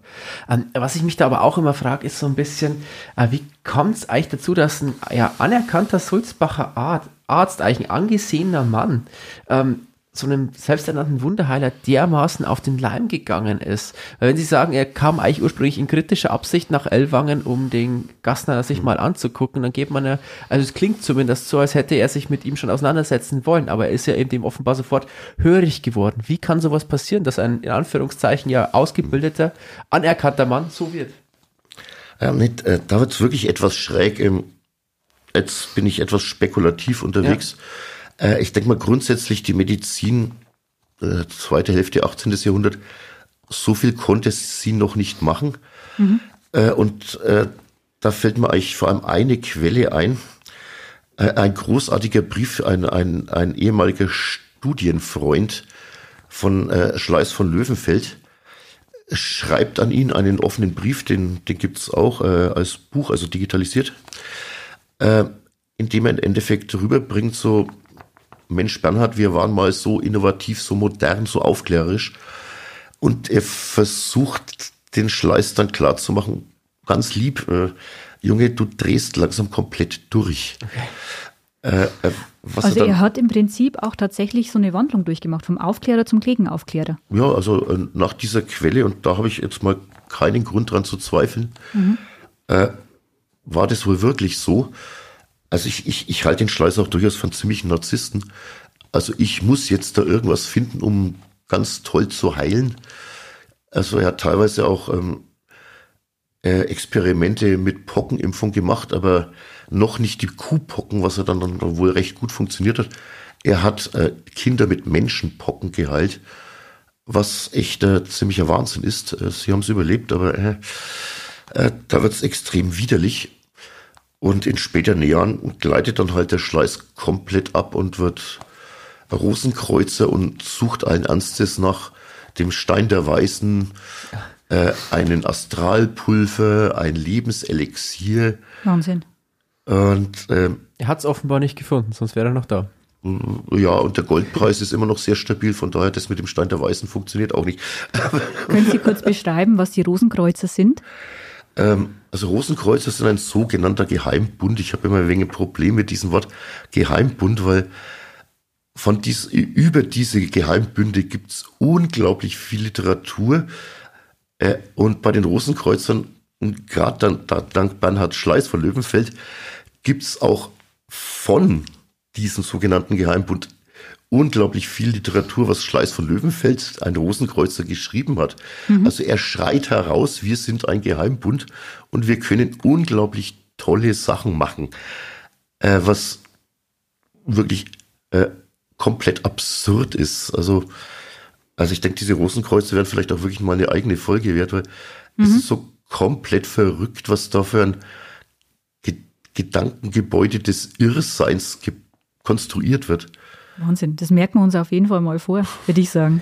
Speaker 2: Ähm, was ich mich da aber auch immer frage, ist so ein bisschen, äh, wie kommt es eigentlich dazu, dass ein ja, anerkannter Sulzbacher Arzt, eigentlich ein angesehener Mann, ähm, so einem selbsternannten Wunderheiler dermaßen auf den Leim gegangen ist. Weil wenn Sie sagen, er kam eigentlich ursprünglich in kritischer Absicht nach Ellwangen, um den Gastner sich mal anzugucken, dann geht man ja, also es klingt zumindest so, als hätte er sich mit ihm schon auseinandersetzen wollen, aber er ist ja eben dem offenbar sofort hörig geworden. Wie kann sowas passieren, dass ein in Anführungszeichen ja ausgebildeter, anerkannter Mann so wird?
Speaker 3: Ja, mit, äh, da wird es wirklich etwas schräg. Im, jetzt bin ich etwas spekulativ unterwegs. Ja äh, ich denke mal grundsätzlich die Medizin, äh, zweite Hälfte 18. Jahrhundert, so viel konnte sie noch nicht machen. Mhm. Äh, und äh, da fällt mir eigentlich vor allem eine Quelle ein. Äh, ein großartiger Brief, ein, ein, ein ehemaliger Studienfreund von äh, Schleiß von Löwenfeld schreibt an ihn einen offenen Brief, den, den gibt's auch äh, als Buch, also digitalisiert, äh, in dem er im Endeffekt rüberbringt, so Mensch Bernhard, wir waren mal so innovativ, so modern, so aufklärerisch. Und er versucht, den Schleiß dann klar zu machen, ganz lieb, äh, Junge, du drehst langsam komplett durch. Okay.
Speaker 1: Äh, äh, also er, er, hat im Prinzip auch tatsächlich so eine Wandlung durchgemacht, vom Aufklärer zum Gegenaufklärer.
Speaker 3: Ja, also äh, nach dieser Quelle, und da habe ich jetzt mal keinen Grund dran zu zweifeln, mhm. Äh, war das wohl wirklich so. Also ich, ich, ich halte den Schleiß auch durchaus von ziemlichen Narzissten. Also ich muss jetzt da irgendwas finden, um ganz toll zu heilen. Also er hat teilweise auch ähm, äh, Experimente mit Pockenimpfung gemacht, aber noch nicht die Kuhpocken, was er dann, dann wohl recht gut funktioniert hat. Er hat äh, Kinder mit Menschenpocken geheilt, was echt äh, ziemlicher Wahnsinn ist. Äh, sie haben es überlebt, aber äh, äh, da wird es extrem widerlich. Und in späteren Jahren gleitet dann halt der Schleiß komplett ab und wird Rosenkreuzer und sucht allen Ernstes nach dem Stein der Weißen, äh, einen Astralpulver, ein Lebenselixier.
Speaker 1: Wahnsinn.
Speaker 2: Und äh, er hat es offenbar nicht gefunden, sonst wäre er noch da.
Speaker 3: Ja, und der Goldpreis ist immer noch sehr stabil, von daher das mit dem Stein der Weißen funktioniert auch nicht.
Speaker 1: Können Sie kurz beschreiben, was die Rosenkreuzer sind?
Speaker 3: Ähm, also Rosenkreuzer sind ein sogenannter Geheimbund. Ich habe immer ein wenig Probleme mit diesem Wort Geheimbund, weil von dies, über diese Geheimbünde gibt es unglaublich viel Literatur. Äh, und bei den Rosenkreuzern, gerade dann, da, dank Bernhard Schleiß von Löwenfeld, gibt es auch von diesem sogenannten Geheimbund unglaublich viel Literatur, was Schleiß von Löwenfeld, ein Rosenkreuzer, geschrieben hat. Mhm. Also er schreit heraus, wir sind ein Geheimbund und wir können unglaublich tolle Sachen machen, äh, was wirklich äh, komplett absurd ist. Also, also ich denke, diese Rosenkreuze werden vielleicht auch wirklich mal eine eigene Folge wert, weil mhm. es ist so komplett verrückt, was da für ein Ge Gedankengebäude des Irrseins konstruiert wird.
Speaker 1: Wahnsinn, das merken wir uns auf jeden Fall mal vor, würde ich sagen.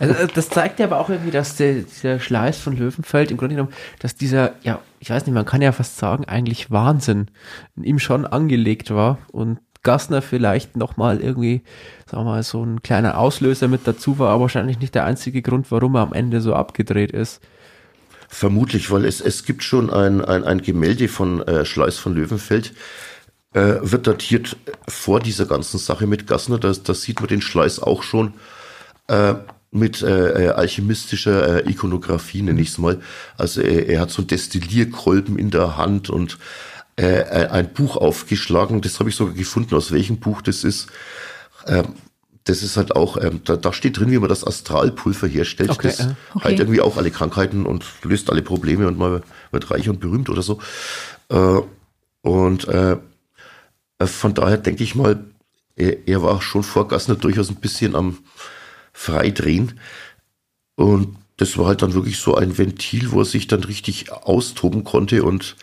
Speaker 2: Also äh, das zeigt ja aber auch irgendwie, dass der, dieser Schleiß von Löwenfeld im Grunde genommen, dass dieser, ja, ich weiß nicht, man kann ja fast sagen, eigentlich Wahnsinn in ihm schon angelegt war und Gassner vielleicht nochmal irgendwie, sagen wir mal, so ein kleiner Auslöser mit dazu war, aber wahrscheinlich nicht der einzige Grund, warum er am Ende so abgedreht ist.
Speaker 3: Vermutlich, weil es, es gibt schon ein, ein, ein Gemälde von äh, Schleiß von Löwenfeld, äh, wird datiert vor dieser ganzen Sache mit Gassner. Da, da sieht man den Schleiß auch schon. Äh, mit äh, äh alchemistischer äh, Ikonografie, nenne ich es mal. Also er, hat so einen Destillierkolben in der Hand und äh, äh, ein Buch aufgeschlagen. Das habe ich sogar gefunden, aus welchem Buch das ist. Ähm, das ist halt auch, ähm, da, da steht drin, wie man das Astralpulver herstellt. Okay, das okay. halt irgendwie auch alle Krankheiten und löst alle Probleme und man wird reich und berühmt oder so. Äh, und äh, äh von daher denke ich mal, er, er war schon vor Gassner durchaus ein bisschen am Freidrehen. Und das war halt dann wirklich so ein Ventil, wo er sich dann richtig austoben konnte und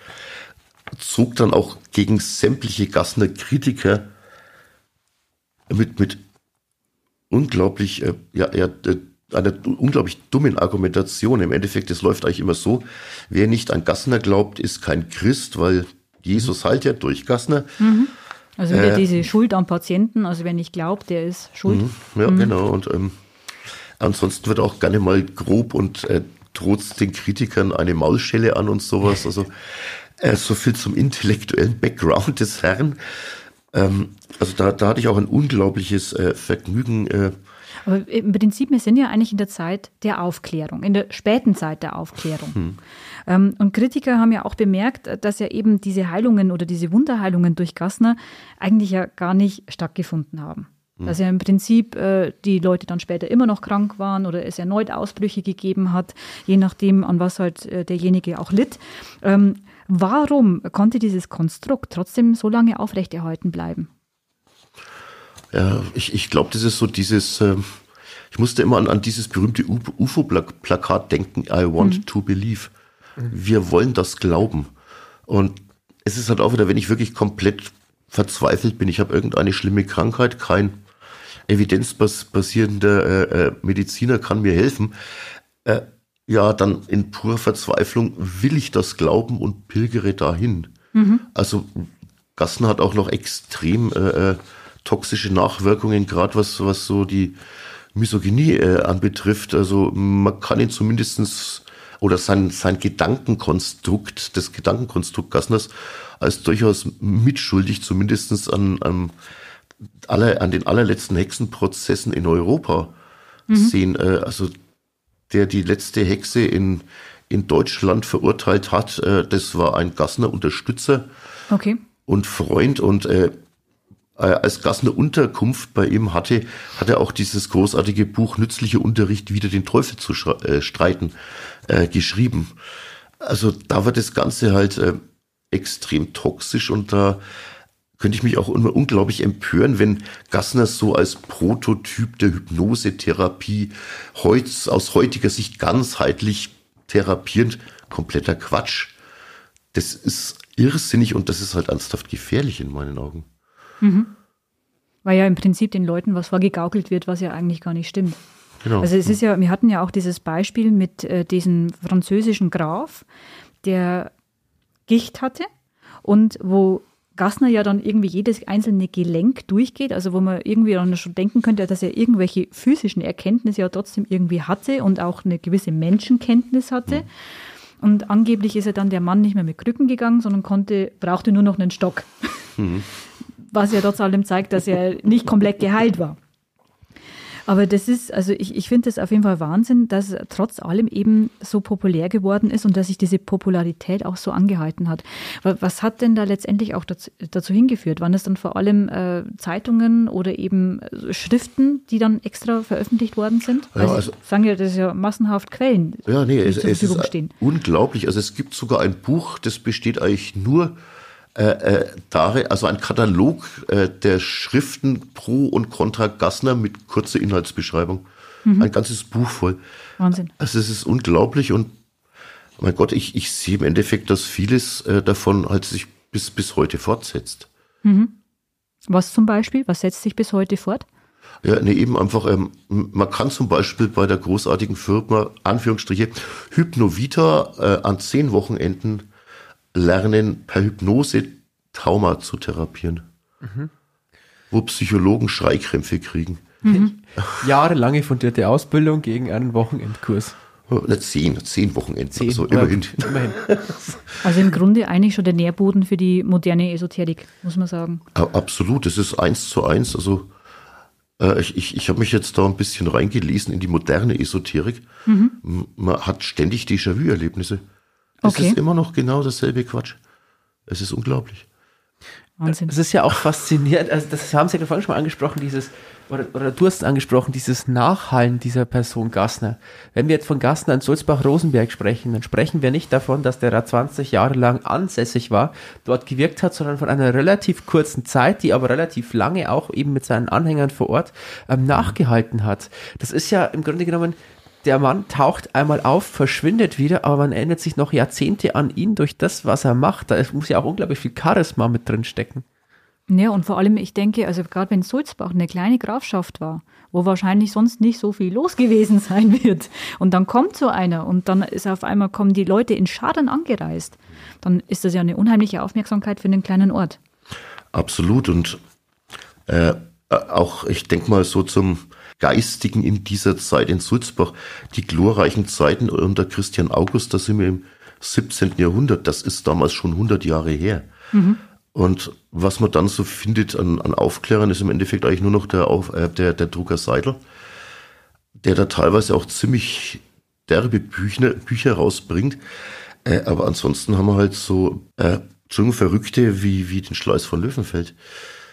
Speaker 3: zog dann auch gegen sämtliche Gassner Kritiker mit, mit unglaublich, äh, ja, ja, einer unglaublich dummen Argumentation. Im Endeffekt, es läuft eigentlich immer so, wer nicht an Gassner glaubt, ist kein Christ, weil Jesus halt ja durch Gassner.
Speaker 1: Mhm. Also wieder äh, diese Schuld am Patienten, also wer nicht glaubt, der ist schuld.
Speaker 3: Mhm, ja, mhm. genau. Und ähm, ansonsten wird auch gerne mal grob und äh, droht den Kritikern eine Maulschelle an und sowas. Also äh, so viel zum intellektuellen Background des Herrn. Ähm, also da, da hatte ich auch ein unglaubliches äh, Vergnügen. Äh,
Speaker 1: aber im Prinzip, wir sind ja eigentlich in der Zeit der Aufklärung, in der späten Zeit der Aufklärung. Hm. Ähm, und Kritiker haben ja auch bemerkt, dass ja eben diese Heilungen oder diese Wunderheilungen durch Gassner eigentlich ja gar nicht stattgefunden haben. Hm. Dass ja im Prinzip äh, die Leute dann später immer noch krank waren oder es erneut Ausbrüche gegeben hat, je nachdem, an was halt äh, derjenige auch litt. Ähm, Warum konnte dieses Konstrukt trotzdem so lange aufrechterhalten bleiben?
Speaker 3: Ja, ich, ich glaube, das ist so dieses, äh, ich musste immer an, an dieses berühmte UFO-Plakat denken, I want mhm. to believe. Wir wollen das glauben. Und es ist halt auch wieder, wenn ich wirklich komplett verzweifelt bin, ich habe irgendeine schlimme Krankheit, kein evidenzbasierender äh, äh, Mediziner kann mir helfen. Äh, ja, dann in purer Verzweiflung will ich das glauben und pilgere dahin. Mhm. Also Gassen hat auch noch extrem äh, äh toxische Nachwirkungen, gerade was, was so die Misogynie äh, anbetrifft. Also man kann ihn zumindestens oder sein, sein Gedankenkonstrukt, das Gedankenkonstrukt Gassners als durchaus mitschuldig, zumindestens an, an, aller, an den allerletzten Hexenprozessen in Europa mhm. sehen. Äh, also der die letzte Hexe in, in Deutschland verurteilt hat, äh, das war ein Gassner Unterstützer
Speaker 1: okay.
Speaker 3: und Freund und äh, äh, als Gassner Unterkunft bei ihm hatte, hat er auch dieses großartige Buch Nützlicher Unterricht wieder den Teufel zu äh, streiten äh, geschrieben. Also da war das Ganze halt äh, extrem toxisch und da könnte ich mich auch immer unglaublich empören, wenn Gassner so als Prototyp der Hypnosetherapie heutz, aus heutiger Sicht ganzheitlich therapierend kompletter Quatsch. Das ist irrsinnig und das ist halt ernsthaft gefährlich in meinen Augen.
Speaker 1: Mhm. Weil ja im Prinzip den Leuten was vorgegaukelt wird, was ja eigentlich gar nicht stimmt. Genau. Also es ist ja, wir hatten ja auch dieses Beispiel mit äh, diesem französischen Graf, der Gicht hatte und wo Gassner ja dann irgendwie jedes einzelne Gelenk durchgeht, also wo man irgendwie dann schon denken könnte, dass er irgendwelche physischen Erkenntnisse ja trotzdem irgendwie hatte und auch eine gewisse Menschenkenntnis hatte. Mhm. Und angeblich ist er dann der Mann nicht mehr mit Krücken gegangen, sondern konnte, brauchte nur noch einen Stock. Mhm. Was ja trotz allem zeigt, dass er nicht komplett geheilt war. Aber das ist, also ich, ich finde das auf jeden Fall Wahnsinn, dass trotz allem eben so populär geworden ist und dass sich diese Popularität auch so angehalten hat. Was hat denn da letztendlich auch dazu, dazu hingeführt? Waren es dann vor allem äh, Zeitungen oder eben äh, Schriften, die dann extra veröffentlicht worden sind? Ja, also, sagen ja, das ist ja massenhaft Quellen,
Speaker 3: ja, nee, die es, zur Verfügung es ist stehen. Unglaublich. Also es gibt sogar ein Buch, das besteht eigentlich nur äh, äh, darin, also ein Katalog äh, der Schriften pro und contra Gassner mit kurzer Inhaltsbeschreibung. Mhm. Ein ganzes Buch voll.
Speaker 1: Wahnsinn.
Speaker 3: Also es ist unglaublich und mein Gott, ich, ich sehe im Endeffekt, dass vieles äh, davon halt sich bis, bis heute fortsetzt.
Speaker 1: Mhm. Was zum Beispiel? Was setzt sich bis heute fort?
Speaker 3: Ja, nee, eben einfach, ähm, man kann zum Beispiel bei der großartigen Firma, Anführungsstriche, Hypnovita äh, an zehn Wochenenden lernen, per Hypnose Trauma zu therapieren. Mhm. Wo Psychologen Schreikrämpfe kriegen.
Speaker 2: Mhm. Jahrelange fundierte Ausbildung gegen einen Wochenendkurs.
Speaker 3: Nicht zehn, zehn Wochenenden, zehn, also immerhin. immerhin.
Speaker 1: Also im Grunde eigentlich schon der Nährboden für die moderne Esoterik, muss man sagen.
Speaker 3: Absolut, das ist eins zu eins. Also Äh, ich ich, ich habe mich jetzt da ein bisschen reingelesen in die moderne Esoterik. Mhm. Man hat ständig Déjà-vu-Erlebnisse. Es okay. ist immer noch genau dasselbe Quatsch. Es ist unglaublich.
Speaker 2: Wahnsinn. Es ist ja auch faszinierend, also das haben Sie ja vorhin schon mal angesprochen, dieses, oder, oder du hast es angesprochen, dieses Nachhallen dieser Person Gassner. Wenn wir jetzt von Gassner in Sulzbach-Rosenberg sprechen, dann sprechen wir nicht davon, dass der Rat 20 Jahre lang ansässig war, dort gewirkt hat, sondern von einer relativ kurzen Zeit, die aber relativ lange auch eben mit seinen Anhängern vor Ort ähm, nachgehalten hat. Das ist ja im Grunde genommen der Mann taucht einmal auf, verschwindet wieder, aber man erinnert sich noch Jahrzehnte an ihn durch das, was er macht. Da muss ja auch unglaublich viel Charisma mit drin stecken.
Speaker 1: Ja, und vor allem, ich denke, also gerade wenn Sulzbach eine kleine Grafschaft war, wo wahrscheinlich sonst nicht so viel los gewesen sein wird, und dann kommt so einer und dann ist auf einmal kommen die Leute in Schadern angereist, dann ist das ja eine unheimliche Aufmerksamkeit für einen kleinen Ort.
Speaker 3: Absolut und äh, auch, ich denke mal, so zum Geistigen in dieser Zeit in Sulzbach, die glorreichen Zeiten unter Christian August, da sind wir im 17. Jahrhundert, das ist damals schon 100 Jahre her. Mhm. Und was man dann so findet an, an Aufklärern, ist im Endeffekt eigentlich nur noch der, Auf, äh, der, der Drucker Seidel, der da teilweise auch ziemlich derbe Bücher, Bücher rausbringt. Äh, aber ansonsten haben wir halt so äh, Verrückte wie, wie den Schleiß von Löwenfeld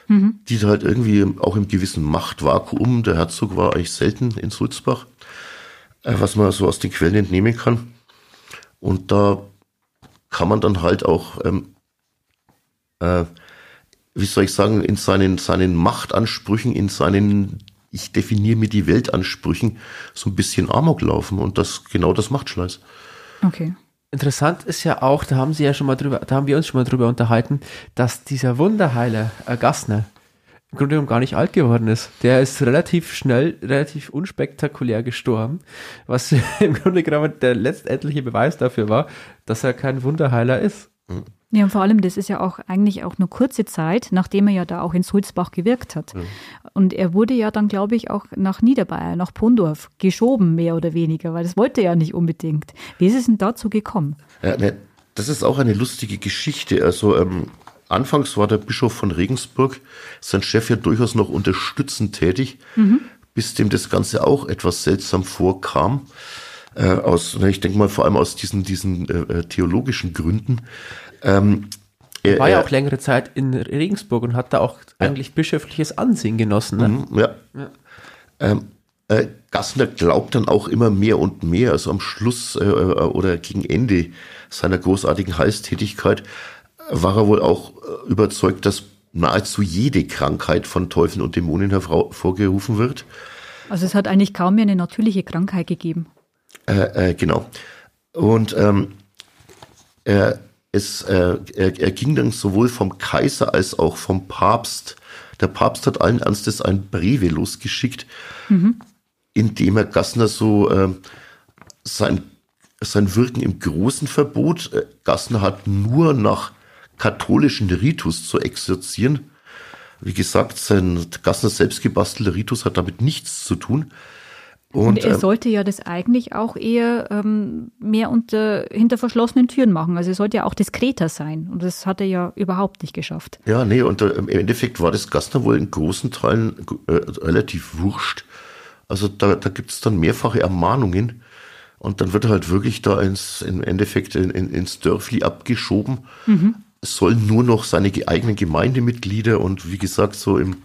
Speaker 3: mhm. die halt irgendwie auch im gewissen Machtvakuum, der Herzog war eigentlich selten in Sulzbach, äh, was man so aus den Quellen entnehmen kann. Und da kann man dann halt auch, ähm, äh, wie soll ich sagen, in seinen, seinen Machtansprüchen, in seinen, ich definiere mir die Weltansprüchen, so ein bisschen Amok laufen. Und das, genau das macht Schleiß.
Speaker 1: Okay.
Speaker 2: Interessant ist ja auch, da haben Sie ja schon mal drüber, da haben wir uns schon mal drüber unterhalten, dass dieser Wunderheiler äh, Gassner im Grunde genommen gar nicht alt geworden ist. Der ist relativ schnell, relativ unspektakulär gestorben, was im Grunde genommen der letztendliche Beweis dafür war, dass er kein Wunderheiler ist.
Speaker 1: Mhm. Ja, und vor allem, das ist ja auch eigentlich auch nur kurze Zeit, nachdem er ja da auch in Sulzbach gewirkt hat. Mhm. Und er wurde ja dann, glaube ich, auch nach Niederbayern, nach Pondorf geschoben, mehr oder weniger, weil das wollte er ja nicht unbedingt. Wie ist es denn dazu gekommen?
Speaker 3: Ja, ne, das ist auch eine lustige Geschichte. Also ähm, anfangs war der Bischof von Regensburg, sein Chef ja durchaus noch unterstützend tätig, mhm. bis dem das Ganze auch etwas seltsam vorkam. Äh, aus, ich denke mal vor allem aus diesen, diesen äh, äh theologischen Gründen.
Speaker 2: Ähm, er war ja auch längere Zeit in Regensburg und hat da auch ja. eigentlich bischöfliches Ansehen genossen. Ne?
Speaker 3: Mhm, ja. ja. Ähm, äh, Gassner glaubt dann auch immer mehr und mehr, also am Schluss äh, äh oder gegen Ende seiner großartigen Heilstätigkeit war er wohl auch äh, überzeugt, dass nahezu jede Krankheit von Teufeln und Dämonen hervorgerufen wird.
Speaker 1: Also es hat eigentlich kaum mehr eine natürliche Krankheit gegeben.
Speaker 3: Äh, äh, genau. Und ähm, er es, äh, er, er ging dann sowohl vom Kaiser als auch vom Papst. Der Papst hat allen Ernstes ein Breve losgeschickt, mhm. in dem er Gassner so äh, sein, sein Wirken im Großen verbot. Äh, Gassner hat nur nach katholischen Ritus zu exerzieren. Wie gesagt, sein Gassner selbst gebastelter Ritus hat damit nichts zu tun.
Speaker 1: Und, und er ähm, sollte ja das eigentlich auch eher ähm, mehr unter, hinter verschlossenen Türen machen. Also er sollte ja auch diskreter sein. Und das hat er ja überhaupt nicht geschafft.
Speaker 3: Ja, nee, und äh, im Endeffekt war das Gastner wohl in großen Teilen äh, relativ wurscht. Also da, da gibt es dann mehrfache Ermahnungen. Und dann wird er halt wirklich da ins, im Endeffekt in, in, ins Dörfli abgeschoben. Mhm. Es sollen nur noch seine eigenen Gemeindemitglieder und wie gesagt, so im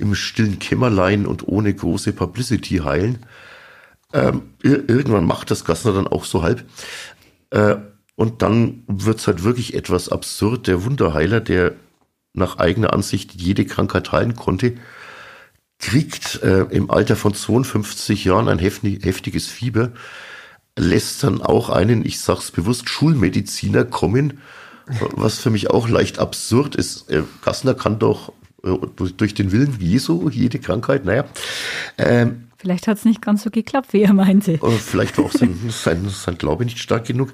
Speaker 3: im stillen Kämmerlein und ohne große Publicity heilen. Ähm, irgendwann macht das Gassner dann auch so halb. Äh, und dann wird's halt wirklich etwas absurd. Der Wunderheiler, der nach eigener Ansicht jede Krankheit heilen konnte, kriegt äh, im Alter von 52 Jahren ein heftiges Fieber, lässt dann auch einen, ich sag's bewusst, Schulmediziner kommen, was für mich auch leicht absurd ist. Äh, Gassner kann doch durch den Willen Jesu, jede Krankheit, naja.
Speaker 1: Ähm, vielleicht hat es nicht ganz so geklappt, wie er meinte.
Speaker 3: Vielleicht war auch sein, sein, sein Glaube nicht stark genug.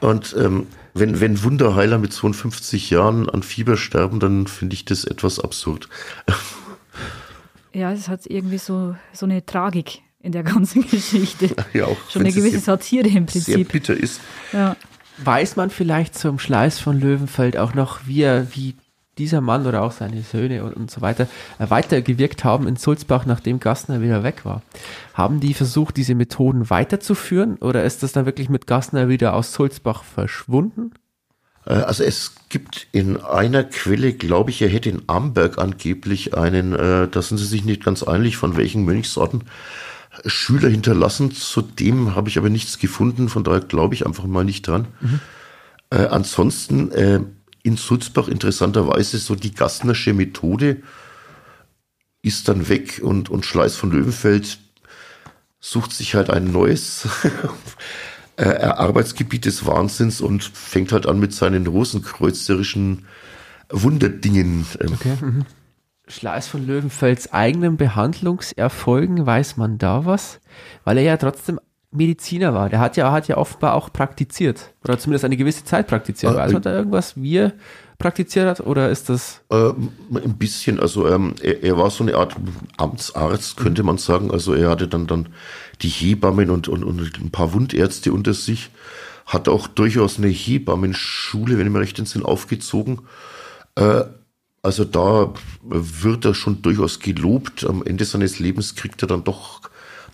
Speaker 3: Und ähm, wenn, wenn Wunderheiler mit 52 Jahren an Fieber sterben, dann finde ich das etwas absurd.
Speaker 1: Ja, es hat irgendwie so, so eine Tragik in der ganzen Geschichte.
Speaker 3: Ja, auch
Speaker 1: Schon eine gewisse Satire im Prinzip. Sehr
Speaker 3: bitter ist.
Speaker 2: Ja. Weiß man vielleicht zum Schleiß von Löwenfeld auch noch, wie er, wie dieser Mann oder auch seine Söhne und, und so weiter äh, weitergewirkt haben in Sulzbach, nachdem Gassner wieder weg war. Haben die versucht, diese Methoden weiterzuführen oder ist das dann wirklich mit Gassner wieder aus Sulzbach verschwunden?
Speaker 3: Äh, also es gibt in einer Quelle, glaube ich, er hätte in Amberg angeblich einen, äh, da sind sie sich nicht ganz einig, von welchen Mönchsorten Schüler hinterlassen. Zudem habe ich aber nichts gefunden, von daher glaube ich einfach mal nicht dran. Mhm. Äh, ansonsten äh, in Sulzbach interessanterweise so die Gastnersche Methode ist dann weg und, und Schleiß von Löwenfeld sucht sich halt ein neues äh, Arbeitsgebiet des Wahnsinns und fängt halt an mit seinen rosenkreuzerischen Wunderdingen.
Speaker 2: Ähm. Okay. Mhm. Schleiß von Löwenfelds eigenen Behandlungserfolgen, weiß man da was? Weil er ja trotzdem Mediziner war. Der hat ja, hat ja offenbar auch praktiziert. Oder zumindest eine gewisse Zeit praktiziert. Äh, weiß man da irgendwas, wie er praktiziert hat? Oder ist das?
Speaker 3: Äh, ein bisschen. Also ähm, er, er, war so eine Art Amtsarzt, könnte man sagen. Also er hatte dann, dann die Hebammen und, und, und ein paar Wundärzte unter sich. Hat auch durchaus eine Hebammenschule, wenn ich mir recht entsinne, aufgezogen. Äh, also da wird er schon durchaus gelobt. Am Ende seines Lebens kriegt er dann doch,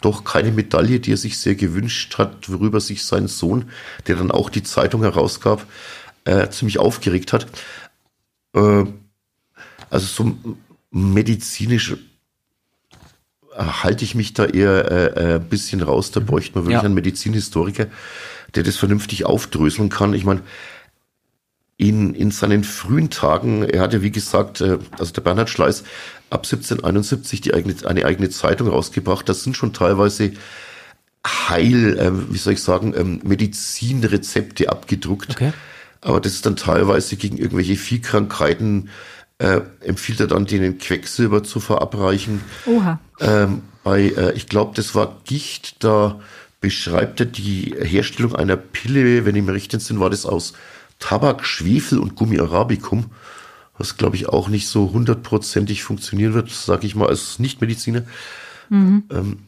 Speaker 3: doch keine Medaille, die er sich sehr gewünscht hat, worüber sich sein Sohn, der dann auch die Zeitung herausgab, äh, ziemlich aufgeregt hat. Äh, also so medizinisch halte ich mich da eher äh, ein bisschen raus. Da bräuchte man wirklich ja. einen Medizinhistoriker, der das vernünftig aufdröseln kann. Ich meine, in, in seinen frühen Tagen, er hatte wie gesagt, äh, also der Bernhard Schleiß, ab 1771 die eigene, eine eigene Zeitung rausgebracht. Das sind schon teilweise Heil, äh, wie soll ich sagen, ähm, Medizinrezepte abgedruckt. Okay. Aber das ist dann teilweise gegen irgendwelche Viehkrankheiten, äh, empfiehlt er dann denen Quecksilber zu verabreichen. Oha. Ähm, bei, äh, ich glaube, das war Gicht, da beschreibt er die Herstellung einer Pille, wenn ich mir recht entsinne, war das aus Tabak, Schwefel und Gummi Arabicum, was glaube ich auch nicht so hundertprozentig funktionieren wird, sage ich mal als Nichtmediziner. Mhm. Ähm,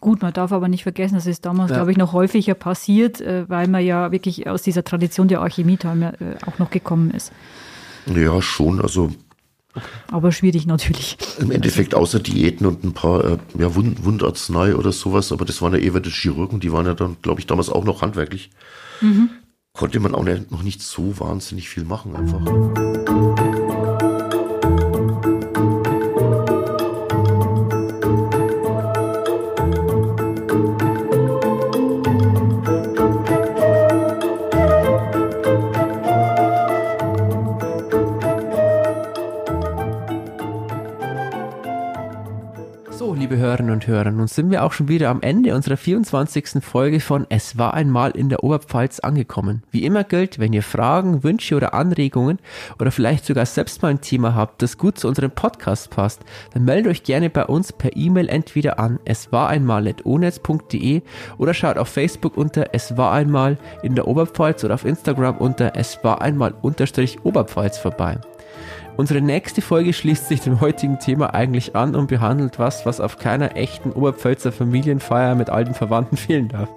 Speaker 1: Gut, man darf aber nicht vergessen, das ist damals, ja. glaube ich, noch häufiger passiert, äh, weil man ja wirklich aus dieser Tradition der Alchemie äh, auch noch gekommen ist.
Speaker 3: Ja, schon. Also
Speaker 1: aber schwierig natürlich.
Speaker 3: Im Endeffekt außer Diäten und ein paar äh, ja, Wund Wundarznei oder sowas, aber das waren ja eher die Chirurgen, die waren ja dann, glaube ich, damals auch noch handwerklich. Mhm konnte man auch noch nicht so wahnsinnig viel machen einfach.
Speaker 2: Und Hörer, nun sind wir auch schon wieder am Ende unserer 24. Folge von Es war einmal in der Oberpfalz angekommen. Wie immer gilt, wenn ihr Fragen, Wünsche oder Anregungen oder vielleicht sogar selbst mal ein Thema habt, das gut zu unserem Podcast passt, dann meldet euch gerne bei uns per E-Mail entweder an es war einmal.onetz.de oder schaut auf Facebook unter es war einmal in der Oberpfalz oder auf Instagram unter es war einmal unterstrich Oberpfalz vorbei. Unsere nächste Folge schließt sich dem heutigen Thema eigentlich an und behandelt was, was auf keiner echten Oberpfälzer Familienfeier mit alten Verwandten fehlen darf.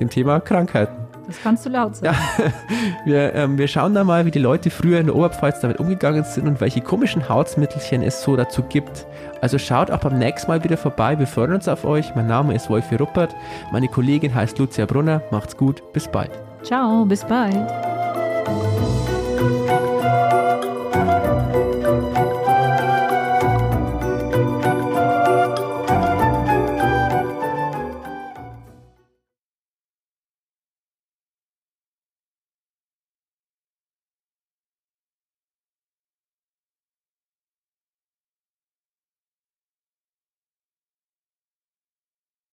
Speaker 2: Dem Thema Krankheiten.
Speaker 1: Das kannst du laut sagen. Ja,
Speaker 2: wir, ähm, wir schauen da mal, wie die Leute früher in der Oberpfalz damit umgegangen sind und welche komischen Hausmittelchen es so dazu gibt. Also schaut auch beim nächsten Mal wieder vorbei. Wir freuen uns auf euch. Mein Name ist Wolfi Ruppert. Meine Kollegin heißt Lucia Brunner. Macht's gut. Bis bald.
Speaker 1: Ciao. Bis bald.